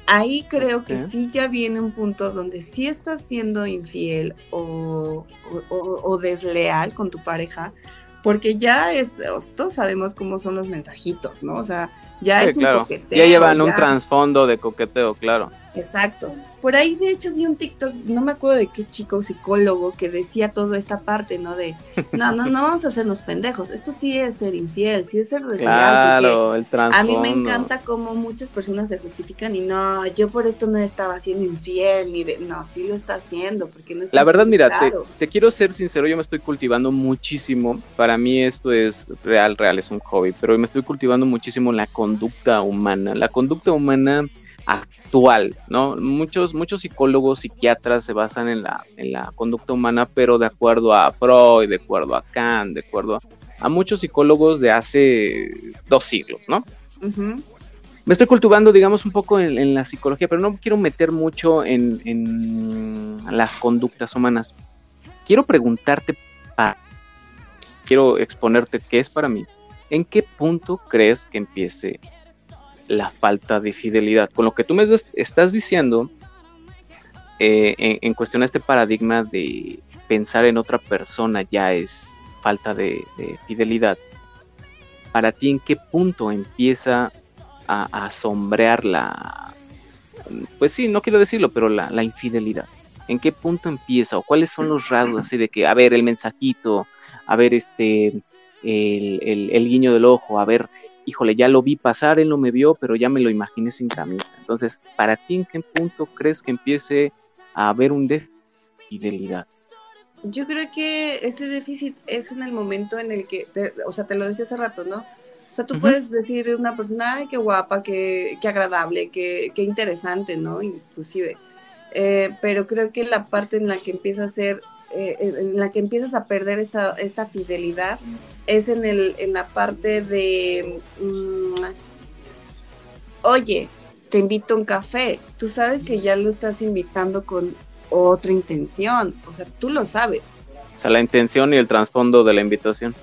Ahí creo que sí ya viene un punto donde sí estás siendo infiel o, o desleal con tu pareja, porque ya es, todos sabemos cómo son los mensajitos, ¿no? O sea, ya es un coqueteo. Ya llevan un trasfondo de coqueteo, claro. Exacto. Por ahí, de hecho, vi un TikTok, no me acuerdo de qué chico psicólogo que decía toda esta parte, ¿no? De, no, no, no vamos a hacernos pendejos. Esto sí es ser infiel, sí es ser desleal. Claro, el A mí me encanta cómo muchas personas se justifican y no, yo por esto no estaba siendo infiel, ni de, no, sí lo está haciendo, porque no La verdad, mira, te, te quiero ser sincero, yo me estoy cultivando muchísimo. Para mí esto es real, real, es un hobby, pero me estoy cultivando muchísimo la conducta humana. La conducta humana actual, ¿no? Muchos, muchos psicólogos, psiquiatras se basan en la, en la conducta humana, pero de acuerdo a Freud, de acuerdo a Kant, de acuerdo a, muchos psicólogos de hace dos siglos, ¿no? Me estoy cultivando, digamos, un poco en, la psicología, pero no quiero meter mucho en, en las conductas humanas. Quiero preguntarte, quiero exponerte qué es para mí. ¿En qué punto crees que empiece la falta de fidelidad. Con lo que tú me estás diciendo, eh, en, cuestión a este paradigma de pensar en otra persona ya es falta de, fidelidad, para ti en qué punto empieza a, sombrear la, pues sí, no quiero decirlo, pero la, infidelidad. ¿En qué punto empieza o cuáles son los rasgos así de que, a ver, el mensajito, a ver, este, el, el, guiño del ojo, a ver, híjole, ya lo vi pasar, él no me vio, pero ya me lo imaginé sin camisa. Entonces, ¿para ti en qué punto crees que empiece a haber un déficit de fidelidad? Yo creo que ese déficit es en el momento en el que, o sea, te lo decía hace rato, ¿no? O sea, tú puedes decir de una persona, ay, qué guapa, qué, qué agradable, qué, qué, interesante, ¿no? Inclusive. Eh, pero creo que la parte en la que empieza a ser eh, en la que empiezas a perder esta, esta fidelidad es en, el, en la parte de, mm, oye, te invito a un café, tú sabes que ya lo estás invitando con otra intención, o sea, tú lo sabes. O sea, la intención y el trasfondo de la invitación.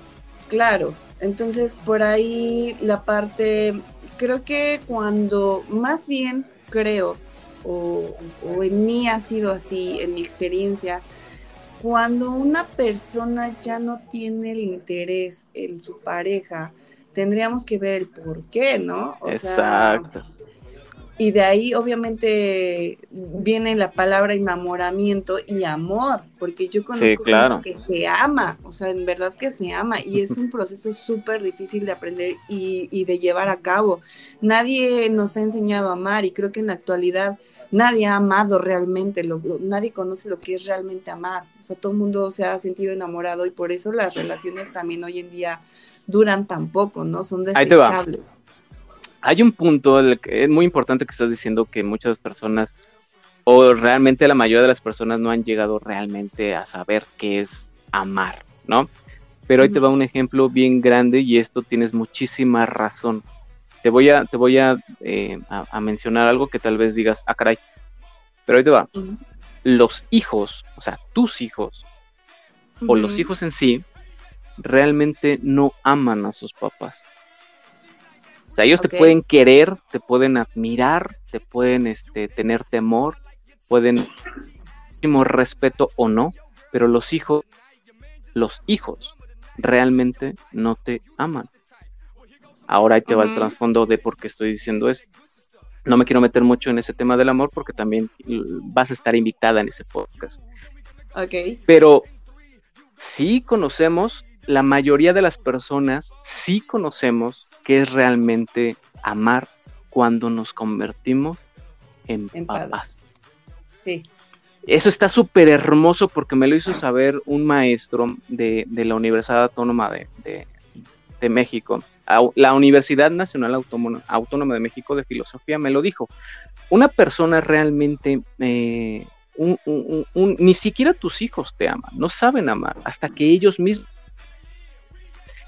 Claro, entonces por ahí la parte, creo que cuando, más bien creo, o, o en mí ha sido así, en mi experiencia, cuando una persona ya no tiene el interés en su pareja, tendríamos que ver el por qué, ¿no? Exacto. y de ahí obviamente viene la palabra enamoramiento y amor, porque yo conozco que se ama, o sea, en verdad que se ama, y es un proceso súper difícil de aprender y, y de llevar a cabo. Nadie nos ha enseñado a amar y creo que en la actualidad nadie ha amado realmente, lo, nadie conoce lo que es realmente amar. O sea, todo el mundo se ha sentido enamorado y por eso las relaciones también hoy en día duran tan poco, ¿no? Son desechables. Hay un punto que es muy importante que estás diciendo que muchas personas, o realmente la mayoría de las personas no han llegado realmente a saber qué es amar, ¿no? Pero ahí te va un ejemplo bien grande y esto tienes muchísima razón te voy a, te voy a, eh, a, mencionar algo que tal vez digas, ah, caray. Pero ahí te va. Los hijos, o sea, tus hijos, o los hijos en sí, realmente no aman a sus papás. O sea, ellos te pueden querer, te pueden admirar, te pueden este, tener temor, pueden respeto o no, pero los hijos, los hijos realmente no te aman. Ahora ahí te va el trasfondo de por qué estoy diciendo esto. No me quiero meter mucho en ese tema del amor porque también vas a estar invitada en ese podcast. Ok. Pero sí conocemos, la mayoría de las personas sí conocemos qué es realmente amar cuando nos convertimos en, papás. Sí. Eso está súper hermoso porque me lo hizo saber un maestro de, la Universidad Autónoma de, de México la Universidad Nacional Autónoma, de México de Filosofía me lo dijo. Una persona realmente, eh, ni siquiera tus hijos te aman, no saben amar hasta que ellos mismos.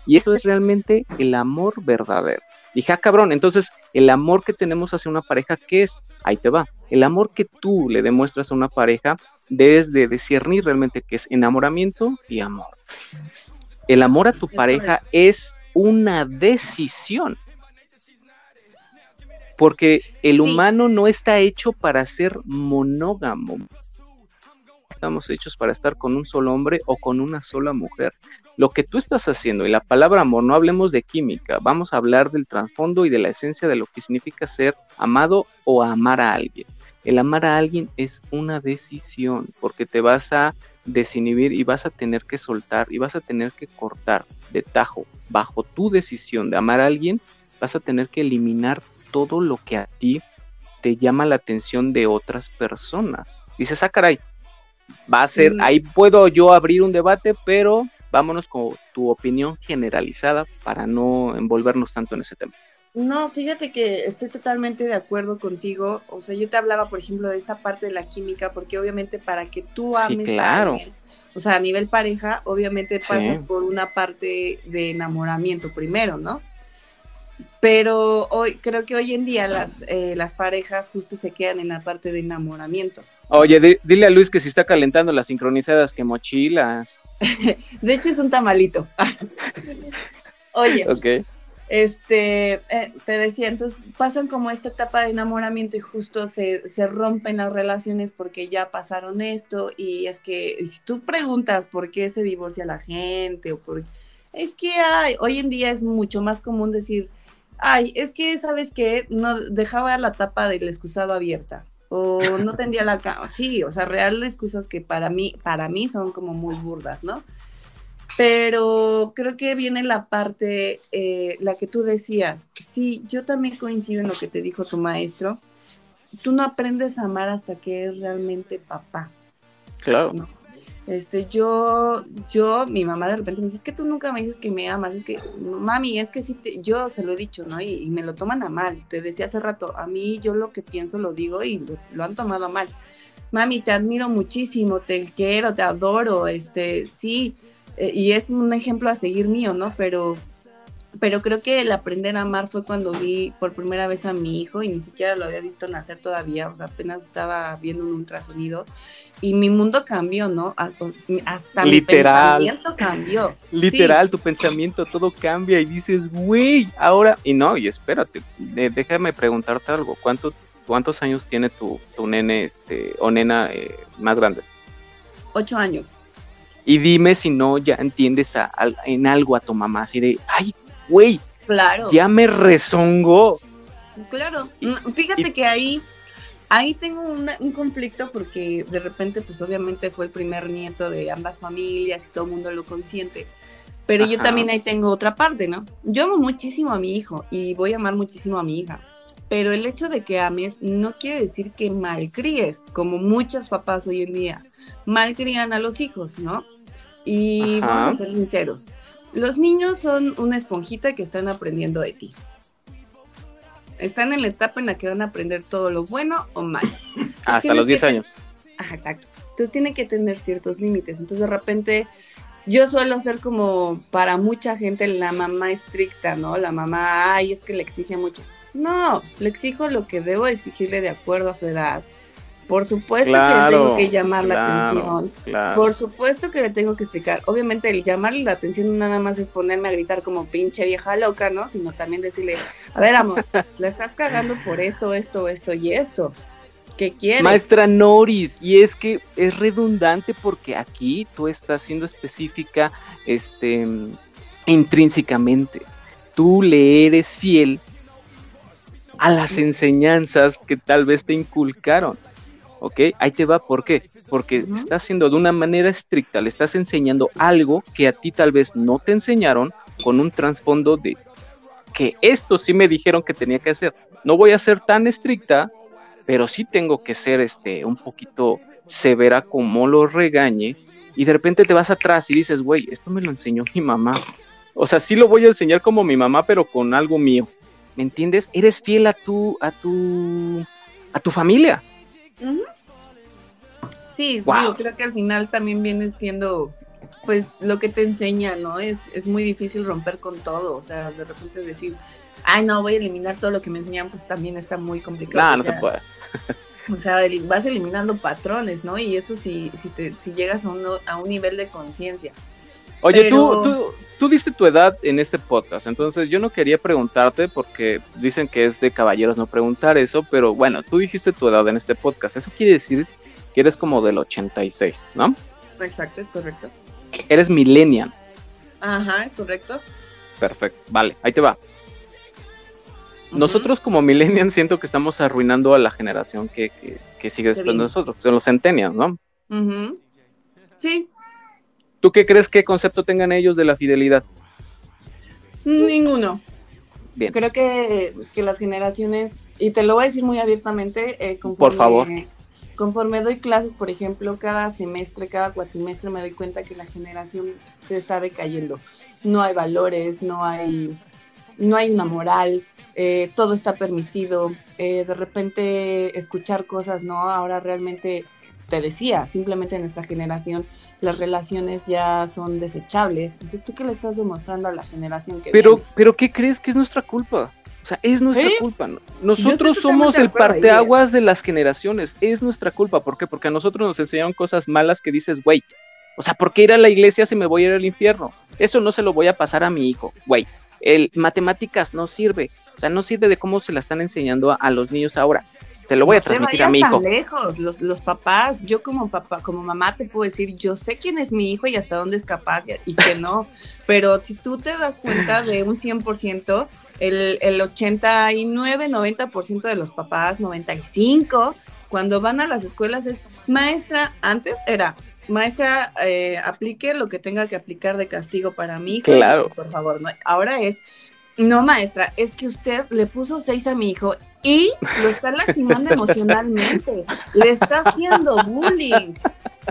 Y eso es realmente el amor verdadero. Dije, ah, cabrón, entonces el amor que tenemos hacia una pareja, ¿qué es? Ahí te va. El amor que tú le demuestras a una pareja debes de discernir realmente qué es enamoramiento y amor. El amor a tu pareja es una decisión. Porque el humano no está hecho para ser monógamo. Estamos hechos para estar con un solo hombre o con una sola mujer. Lo que tú estás haciendo y la palabra amor, no hablemos de química, vamos a hablar del trasfondo y de la esencia de lo que significa ser amado o amar a alguien. El amar a alguien es una decisión porque te vas a desinhibir y vas a tener que soltar y vas a tener que cortar de tajo bajo tu decisión de amar a alguien, vas a tener que eliminar todo lo que a ti te llama la atención de otras personas. Dices, ah, caray, va a ser, ahí puedo yo abrir un debate, pero vámonos con tu opinión generalizada para no envolvernos tanto en ese tema. No, fíjate que estoy totalmente de acuerdo contigo. O sea, yo te hablaba, por ejemplo, de esta parte de la química, porque obviamente para que tú ames claro. a alguien, o sea, a nivel pareja, obviamente pasas por una parte de enamoramiento primero, ¿no? Pero hoy creo que hoy en día las, eh, las parejas justo se quedan en la parte de enamoramiento. Oye, dile a Luis que si está calentando las sincronizadas que mochilas. de hecho es un tamalito. Oye, okay. Este, eh, te decía, entonces pasan como esta etapa de enamoramiento y justo se, se, rompen las relaciones porque ya pasaron esto y es que si tú preguntas por qué se divorcia la gente o por... Es que hay, hoy en día es mucho más común decir, ay, es que, ¿sabes qué? No dejaba la tapa del excusado abierta o no tendía la cama. Sí, o sea, reales excusas que para mí, para mí son como muy burdas, ¿no? Pero creo que viene la parte, eh, la que tú decías. Sí, yo también coincido en lo que te dijo tu maestro. Tú no aprendes a amar hasta que eres realmente papá. Claro. ¿no? Este, yo, yo, mi mamá de repente me dice, es que tú nunca me dices que me amas, es que, mami, es que sí, te, yo se lo he dicho, ¿no? Y, y, me lo toman a mal. Te decía hace rato, a mí yo lo que pienso lo digo y lo, lo, han tomado a mal. Mami, te admiro muchísimo, te quiero, te adoro, este, sí, eh, y es un ejemplo a seguir mío, ¿no? Pero pero creo que el aprender a amar fue cuando vi por primera vez a mi hijo y ni siquiera lo había visto nacer todavía, o sea, apenas estaba viendo un ultrasonido y mi mundo cambió, ¿no? Hasta, Literal. mi pensamiento cambió. Literal, sí. tu pensamiento todo cambia y dices, güey, ahora, y no, y espérate, déjame preguntarte algo, ¿cuánto, ¿cuántos años tiene tu, tu nene este, o nena eh, más grande? Ocho años. Y dime si no ya entiendes a, a, en algo a tu mamá, así de, ay, güey, claro. ya me rezongó. Claro, fíjate y, que ahí, ahí tengo una, un conflicto porque de repente, pues obviamente fue el primer nieto de ambas familias y todo el mundo lo consiente. Pero Ajá. yo también ahí tengo otra parte, ¿no? Yo amo muchísimo a mi hijo y voy a amar muchísimo a mi hija. Pero el hecho de que ames no quiere decir que malcríes, como muchos papás hoy en día malcrían a los hijos, ¿no? Y Ajá. vamos a ser sinceros, los niños son una esponjita que están aprendiendo de ti. Están en la etapa en la que van a aprender todo lo bueno o malo. Hasta los 10 años. Ajá, exacto. Entonces tienen que tener ciertos límites. Entonces de repente yo suelo ser como para mucha gente la mamá estricta, ¿no? La mamá, ay, es que le exige mucho. No, le exijo lo que debo exigirle de acuerdo a su edad, por supuesto claro, que le tengo que llamar claro, la atención. Claro. Por supuesto que le tengo que explicar. Obviamente el llamarle la atención no nada más es ponerme a gritar como pinche vieja loca, ¿no? Sino también decirle, a ver, amor, la estás cagando por esto, esto, esto y esto. ¿Qué quieres? Maestra Noris, y es que es redundante porque aquí tú estás siendo específica este, intrínsecamente. Tú le eres fiel a las enseñanzas que tal vez te inculcaron. ¿Ok? Ahí te va, ¿por qué? Porque uh -huh. estás haciendo de una manera estricta, le estás enseñando algo que a ti tal vez no te enseñaron con un trasfondo de que esto sí me dijeron que tenía que hacer. No voy a ser tan estricta, pero sí tengo que ser este un poquito severa como lo regañe y de repente te vas atrás y dices, güey, esto me lo enseñó mi mamá. O sea, sí lo voy a enseñar como mi mamá, pero con algo mío. ¿Me entiendes? Eres fiel a tu a tu a tu familia. Uh -huh. Sí, wow. digo, creo que al final también viene siendo pues lo que te enseña, ¿no? Es, es muy difícil romper con todo, o sea, de repente decir, ay, no, voy a eliminar todo lo que me enseñan, pues también está muy complicado. No, no se puede. O sea, vas eliminando patrones, ¿no? Y eso si, si, te, si llegas a un, a un nivel de conciencia. Oye, tú, tú, tú diste tu edad en este podcast, entonces yo no quería preguntarte porque dicen que es de caballeros no preguntar eso, pero bueno, tú dijiste tu edad en este podcast, eso quiere decir que eres como del 86, ¿no? Exacto, es correcto. Eres millennial. Ajá, es correcto. Perfecto, vale, ahí te va. Nosotros como millennials siento que estamos arruinando a la generación que, que, sigue después de nosotros, que son los centennials, ¿no? Sí. ¿Tú qué crees que concepto tengan ellos de la fidelidad? Ninguno. Bien. Creo que, que las generaciones, y te lo voy a decir muy abiertamente, eh, conforme, por favor. Conforme doy clases, por ejemplo, cada semestre, cada cuatrimestre me doy cuenta que la generación se está decayendo. No hay valores, no hay, no hay una moral, eh, todo está permitido, eh, de repente escuchar cosas, ¿no? Ahora realmente, te decía, simplemente en nuestra generación las relaciones ya son desechables. Entonces, ¿tú qué le estás demostrando a la generación que Pero, pero ¿qué crees que es nuestra culpa? O sea, es nuestra ¿Eh? culpa. Nosotros somos el parteaguas de las generaciones. Es nuestra culpa. ¿Por qué? Porque a nosotros nos enseñaron cosas malas que dices, güey. O sea, ¿por qué ir a la iglesia si me voy a ir al infierno? Eso no se lo voy a pasar a mi hijo, güey el matemáticas no sirve, o sea, no sirve de cómo se la están enseñando a, los niños ahora. Te lo voy a transmitir a mi hijo. Tan lejos, los, los, papás, yo como papá, como mamá te puedo decir, yo sé quién es mi hijo y hasta dónde es capaz y, que no, pero si tú te das cuenta de un 100%, el, el 89, 90% de los papás, 95, cuando van a las escuelas es, maestra, antes era, maestra, eh, aplique lo que tenga que aplicar de castigo para mi hijo. Claro. Por favor, no. Ahora es, no, maestra, es que usted le puso seis a mi hijo y lo está lastimando emocionalmente. Le está haciendo bullying.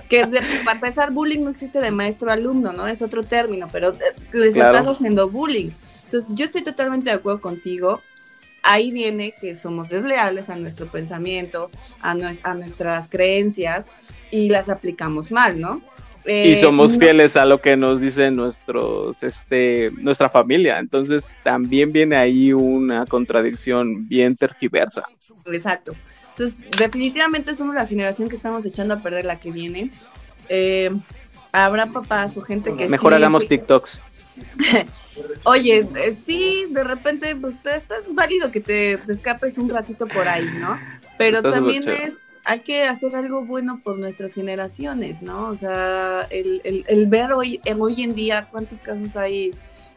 Que para empezar, bullying no existe de maestro alumno, ¿no? Es otro término, pero eh, les estás haciendo bullying. Entonces, yo estoy totalmente de acuerdo contigo. Ahí viene que somos desleales a nuestro pensamiento, a, a nuestras creencias y las aplicamos mal, ¿no? Y eh, somos fieles a lo que nos dicen nuestros, este, nuestra familia. Entonces también viene ahí una contradicción bien tergiversa. Exacto. Entonces, definitivamente somos la generación que estamos echando a perder la que viene. Eh, habrá papás o gente que mejor hagamos TikToks. Oye, eh, sí, de repente, pues estás válido que te, te, escapes un ratito por ahí, ¿no? Pero también es hay que hacer algo bueno por nuestras generaciones, ¿no? O sea, el, el, ver hoy, hoy en día cuántos casos hay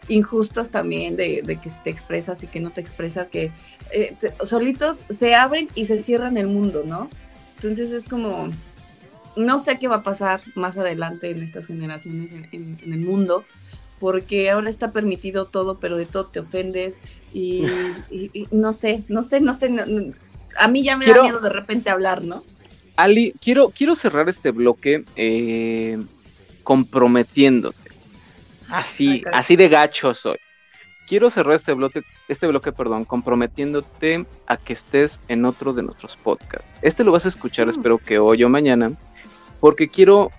injustos también de, que te expresas y que no te expresas, que eh, solitos se abren y se cierran el mundo, ¿no? Entonces es como, no sé qué va a pasar más adelante en estas generaciones en, el mundo, porque ahora está permitido todo, pero de todo te ofendes y, no sé, no sé, no sé, a mí ya me da miedo de repente hablar, ¿no? Ali, quiero, quiero cerrar este bloque eh, comprometiéndote. Así, así de gacho soy. Quiero cerrar este bloque, este bloque, perdón, comprometiéndote a que estés en otro de nuestros podcasts. Este lo vas a escuchar, mm. espero que hoy o mañana, porque quiero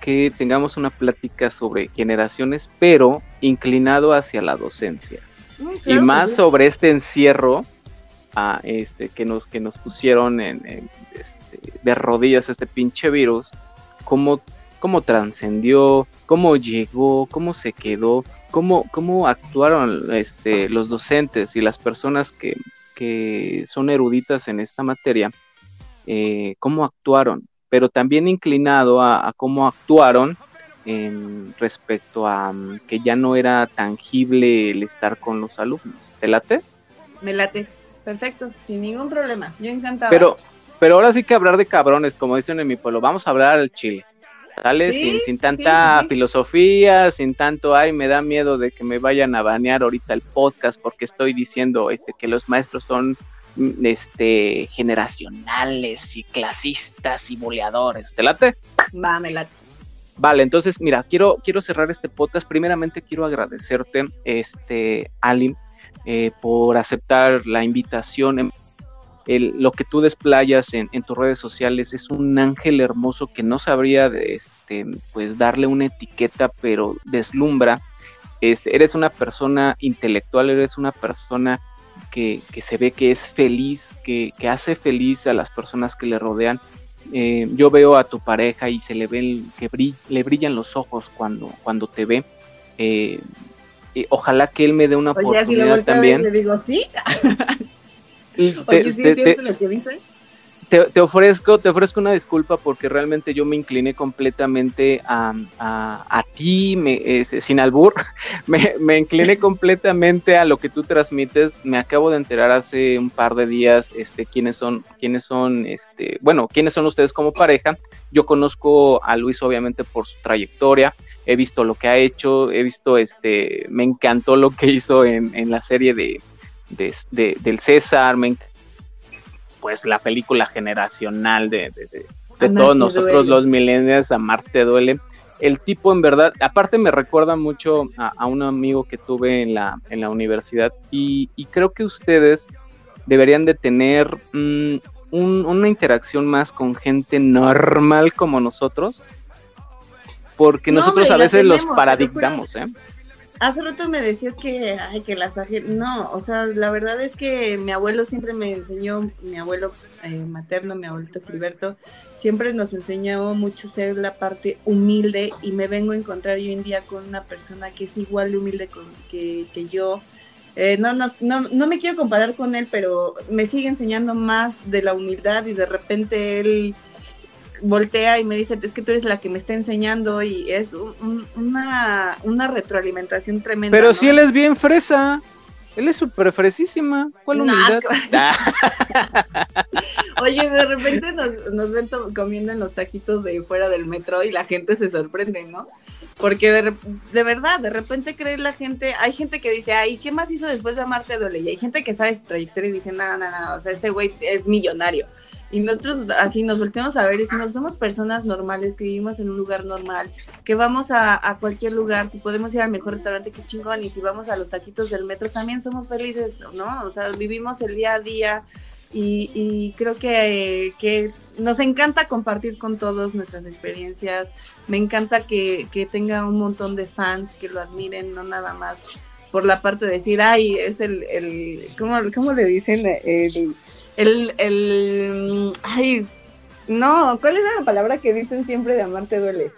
que tengamos una plática sobre generaciones, pero inclinado hacia la docencia. Mm, y más sobre este encierro este, que, nos, que nos pusieron en, este, de rodillas este pinche virus, cómo, cómo trascendió, cómo llegó, cómo se quedó, cómo, cómo actuaron este, los docentes y las personas que, que son eruditas en esta materia, eh, cómo actuaron, pero también inclinado a, cómo actuaron en respecto a mm, que ya no era tangible el estar con los alumnos. ¿Te late? Me late. Perfecto, sin ningún problema. Yo encantada. Pero, pero ahora sí que hablar de cabrones, como dicen en mi pueblo. Vamos a hablar al chile. ¿Sale? sin, sin tanta filosofía, sin tanto, ay, me da miedo de que me vayan a banear ahorita el podcast porque estoy diciendo este que los maestros son mm, este generacionales y clasistas y boleadores. ¿Te late? Va, me late. Vale, entonces, mira, quiero, quiero cerrar este podcast. Primeramente quiero agradecerte, este, Ali, eh, por aceptar la invitación. lo que tú desplayas en, tus redes sociales es un ángel hermoso que no sabría este, pues darle una etiqueta, pero deslumbra. Este, eres una persona intelectual, eres una persona que, se ve que es feliz, que, hace feliz a las personas que le rodean. Eh, yo veo a tu pareja y se le ven que le brillan los ojos cuando, cuando te ve. Eh, ojalá que él me dé una oportunidad también. le digo, ¿sí? Oye, ¿sí es cierto lo que dice? Te, ofrezco, te ofrezco una disculpa porque realmente yo me incliné completamente a, a, ti, me, sin albur, me, me, incliné completamente a lo que tú transmites. Me acabo de enterar hace un par de días, este, quiénes son, quiénes son, este, bueno, quiénes son ustedes como pareja. Yo conozco a Luis obviamente por su trayectoria, he visto lo que ha hecho, he visto, este, me encantó lo que hizo en, en la serie de, de, del César, pues la película generacional de, todos nosotros los millennials, Amarte duele. El tipo en verdad, aparte me recuerda mucho a, un amigo que tuve en la, en la universidad y, creo que ustedes deberían de tener mm, una interacción más con gente normal como nosotros, porque nosotros a veces los paradigmamos, ¿eh? Hace rato me decías que, ay, que las No, o sea, la verdad es que mi abuelo siempre me enseñó, mi abuelo eh, materno, mi abuelito Gilberto, siempre nos enseñó mucho ser la parte humilde y me vengo a encontrar hoy en día con una persona que es igual de humilde que, que yo. Eh, no, no, no, no me quiero comparar con él, pero me sigue enseñando más de la humildad y de repente él voltea y me dice, es que tú eres la que me está enseñando y es una, una retroalimentación tremenda. Pero si él es bien fresa, él es súper fresísima, ¿cuál humildad? Oye, de repente nos, nos ven comiendo en los taquitos de fuera del metro y la gente se sorprende, ¿no? Porque de, de, verdad, de repente cree la gente, hay gente que dice, ay, ¿qué más hizo después de amarte duele? Y hay gente que sabe su trayectoria y dice, no, no, no, o sea, este güey es millonario. Y nosotros así nos volteamos a ver y decimos, somos personas normales que vivimos en un lugar normal, que vamos a, cualquier lugar, si podemos ir al mejor restaurante, qué chingón, y si vamos a los taquitos del metro, también somos felices, ¿no? O sea, vivimos el día a día y, creo que, que, nos encanta compartir con todos nuestras experiencias, me encanta que, que tenga un montón de fans que lo admiren, no nada más por la parte de decir, ay, es el, el ¿cómo, cómo le dicen? El el, el, ay, no, ¿cuál es la palabra que dicen siempre de amarte duele?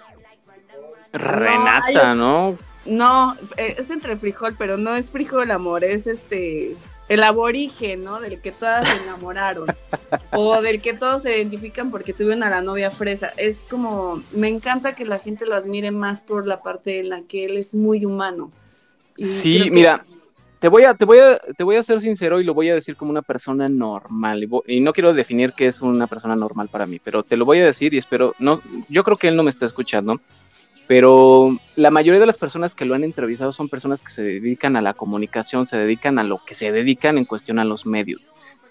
Renata, ¿no? No, eh, es entre frijol, pero no es frijol amor, es este, el aborigen, ¿no? Del que todas se enamoraron. o del que todos se identifican porque tuvieron a la novia fresa. Es como, me encanta que la gente lo admire más por la parte en la que él es muy humano. sí, mira, te voy a, te voy a, te voy a ser sincero y lo voy a decir como una persona normal. Y, no quiero definir qué es una persona normal para mí, pero te lo voy a decir y espero, no, yo creo que él no me está escuchando, pero la mayoría de las personas que lo han entrevistado son personas que se dedican a la comunicación, se dedican a lo que se dedican en cuestión a los medios.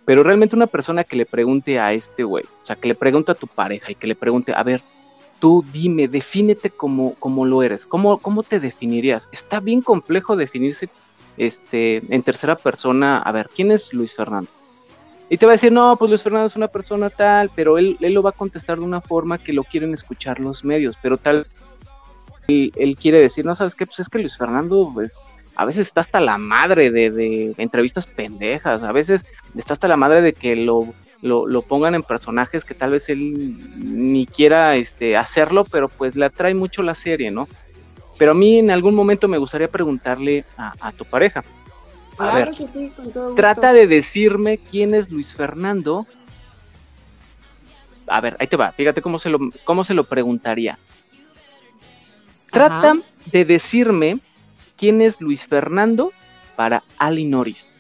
Pero realmente una persona que le pregunte a este güey, o sea, que le pregunte a tu pareja y que le pregunte, a ver, tú dime, defínete como, como lo eres, ¿Cómo, ¿cómo te definirías? Está bien complejo definirse este, en tercera persona, a ver, ¿quién es Luis Fernando? Y te va a decir, no, pues Luis Fernando es una persona tal, pero él, él lo va a contestar de una forma que lo quieren escuchar los medios, pero tal, él, quiere decir, no, ¿sabes qué? Pues es que Luis Fernando, pues, a veces está hasta la madre de, de entrevistas pendejas, a veces está hasta la madre de que lo, lo, lo, pongan en personajes que tal vez él ni quiera este, hacerlo, pero pues le atrae mucho la serie, ¿no? Pero a mí en algún momento me gustaría preguntarle a, tu pareja. A ver, trata de decirme quién es Luis Fernando. A ver, ahí te va. Fíjate cómo se lo, cómo se lo preguntaría. Trata de decirme quién es Luis Fernando para Ali Norris.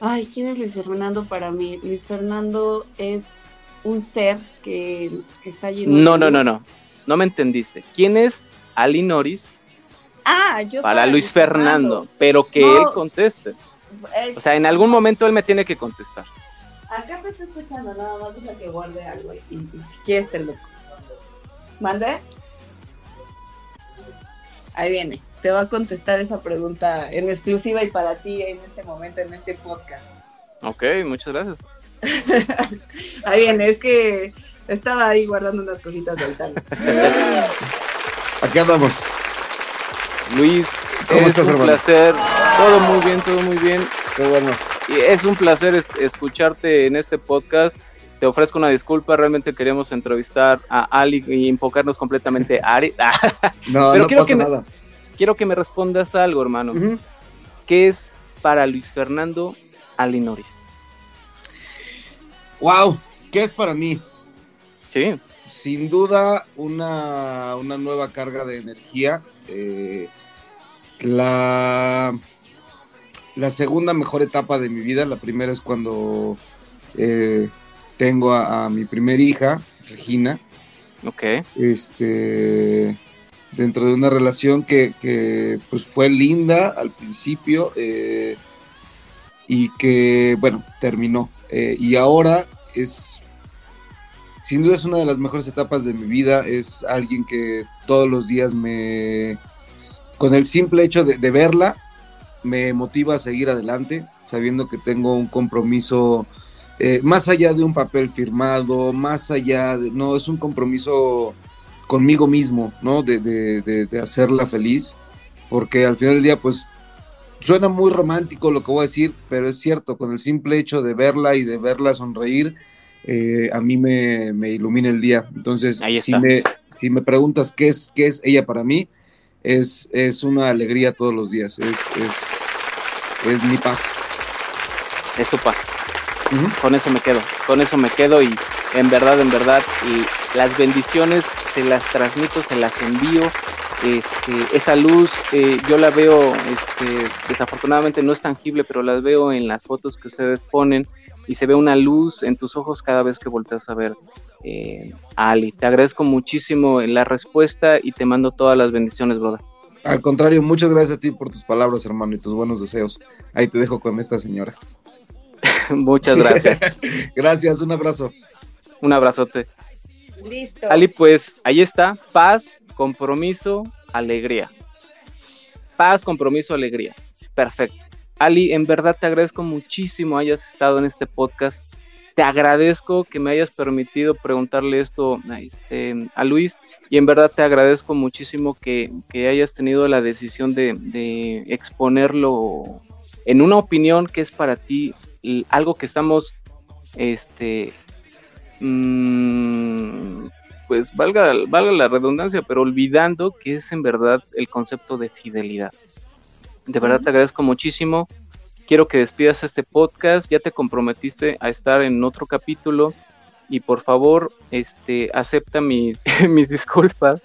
Ay, ¿quién es Luis Fernando para mí? Luis Fernando es un ser que está lleno No, no, no, no no me entendiste. ¿Quién es Ali Norris? Ah, yo para, Luis Fernando, pero que él conteste. o sea, en algún momento él me tiene que contestar. Acá te estoy escuchando, nada más es la que guarde algo y, si quieres te lo ¿Mande? Ahí viene. Te va a contestar esa pregunta en exclusiva y para ti en este momento, en este podcast. Ok, muchas gracias. ahí viene, es que estaba ahí guardando unas cositas del tal. Aquí andamos. Luis, ¿Cómo es estás, un hermano? placer. Todo muy bien, todo muy bien. Qué bueno. Y es un placer es- escucharte en este podcast. Te ofrezco una disculpa, realmente queríamos entrevistar a Ali y enfocarnos completamente a Ari. No, Pero no quiero pasa que me- nada. Quiero que me respondas algo, hermano. ¿Qué es para Luis Fernando Ali Noris? Wow, ¿qué es para mí? Sí, Sin duda, una, una nueva carga de energía. eh, la, la segunda mejor etapa de mi vida, la primera es cuando eh, tengo a, a mi primera hija, Regina, ok. este, dentro de una relación que, que, pues fue linda al principio eh, y que, bueno, terminó. Eh, y ahora es, sin duda es una de las mejores etapas de mi vida, es alguien que todos los días me, con el simple hecho de, de verla, me motiva a seguir adelante, sabiendo que tengo un compromiso eh, más allá de un papel firmado, más allá de, no, es un compromiso conmigo mismo, ¿no? De, de, de, hacerla feliz, porque al final del día, pues, suena muy romántico lo que voy a decir, pero es cierto, con el simple hecho de verla y de verla sonreír, eh, a mí me, me ilumina el día. Entonces, si me, si me preguntas qué es, qué es ella para mí, es, es una alegría todos los días, es, es, es mi paz. Es tu paz. Con eso me quedo. Con eso me quedo y en verdad, en verdad, y las bendiciones se las transmito, se las envío. Este, esa luz eh, yo la veo, este, desafortunadamente no es tangible, pero las veo en las fotos que ustedes ponen y se ve una luz en tus ojos cada vez que volteas a ver eh, a Ali. Te agradezco muchísimo la respuesta y te mando todas las bendiciones, brother. Al contrario, muchas gracias a ti por tus palabras, hermano, y tus buenos deseos. Ahí te dejo con esta señora. Muchas gracias. Gracias, un abrazo. Un abrazote. Listo. Ali, pues ahí está, paz, compromiso, alegría. Paz, compromiso, alegría. Perfecto. Ali, en verdad te agradezco muchísimo hayas estado en este podcast. Te agradezco que me hayas permitido preguntarle esto a, este, a Luis y en verdad te agradezco muchísimo que, hayas tenido la decisión de, exponerlo en una opinión que es para ti algo que estamos este, mm, pues valga, valga la redundancia, pero olvidando que es en verdad el concepto de fidelidad. De verdad te agradezco muchísimo. Quiero que despidas este podcast. Ya te comprometiste a estar en otro capítulo y por favor, este, acepta mis, mis disculpas.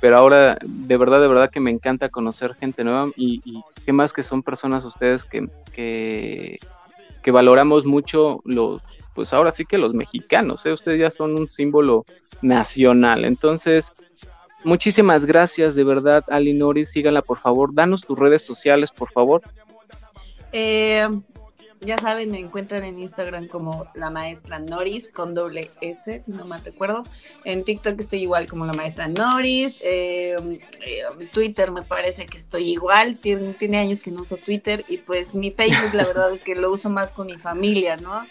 Pero ahora, de verdad, de verdad que me encanta conocer gente nueva y, y qué más que son personas ustedes que, que, que valoramos mucho los, pues ahora sí que los mexicanos, ¿eh? ustedes ya son un símbolo nacional. Entonces, muchísimas gracias de verdad, Ali Noris, síganla por favor, danos tus redes sociales, por favor. Eh, ya saben, me encuentran en Instagram como la maestra Noris con doble S, si no mal recuerdo. En TikTok estoy igual como la maestra Noris. Eh, eh, Twitter me parece que estoy igual. Tiene, tiene años que no uso Twitter y pues mi Facebook la verdad es que lo uso más con mi familia, ¿no?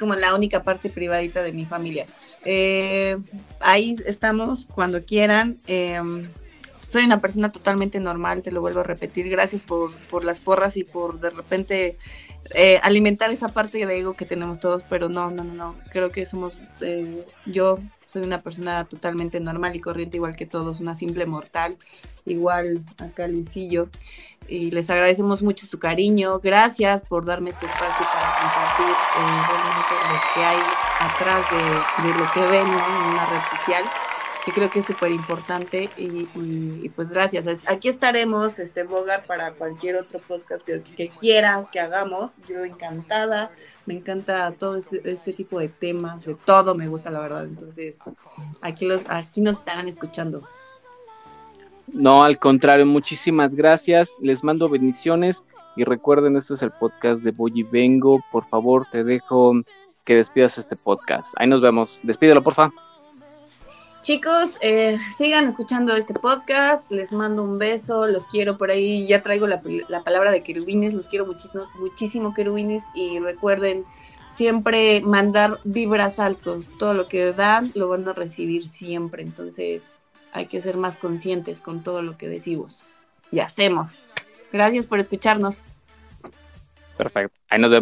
Como la única parte privadita de mi familia. Eh, ahí estamos cuando quieran. Eh, soy una persona totalmente normal, te lo vuelvo a repetir. Gracias por, por las porras y por de repente eh, alimentar esa parte de ego que tenemos todos, pero no, no, no, no. Creo que somos, eh, yo soy una persona totalmente normal y corriente, igual que todos, una simple mortal, igual acá Luisillo. Y les agradecemos mucho su cariño. Gracias por darme este espacio para compartir eh, realmente lo que hay atrás de, lo que ven en una red social que creo que es súper importante y, y, pues gracias. Aquí estaremos, este Bogar, para cualquier otro podcast que, quieras que hagamos. Yo encantada, me encanta todo este, este, tipo de temas, de todo me gusta la verdad. Entonces, aquí, los, aquí nos estarán escuchando. No, al contrario, muchísimas gracias. Les mando bendiciones y recuerden, este es el podcast de Boy y Vengo. Por favor, te dejo que despidas este podcast. Ahí nos vemos. Despídelo, porfa. Chicos, eh, sigan escuchando este podcast, les mando un beso, los quiero por ahí, ya traigo la, la palabra de querubines, los quiero muchísimo, muchísimo querubines. Y recuerden siempre mandar vibras altos, todo lo que dan lo van a recibir siempre, entonces hay que ser más conscientes con todo lo que decimos y hacemos. Gracias por escucharnos. Perfecto, ahí nos vemos.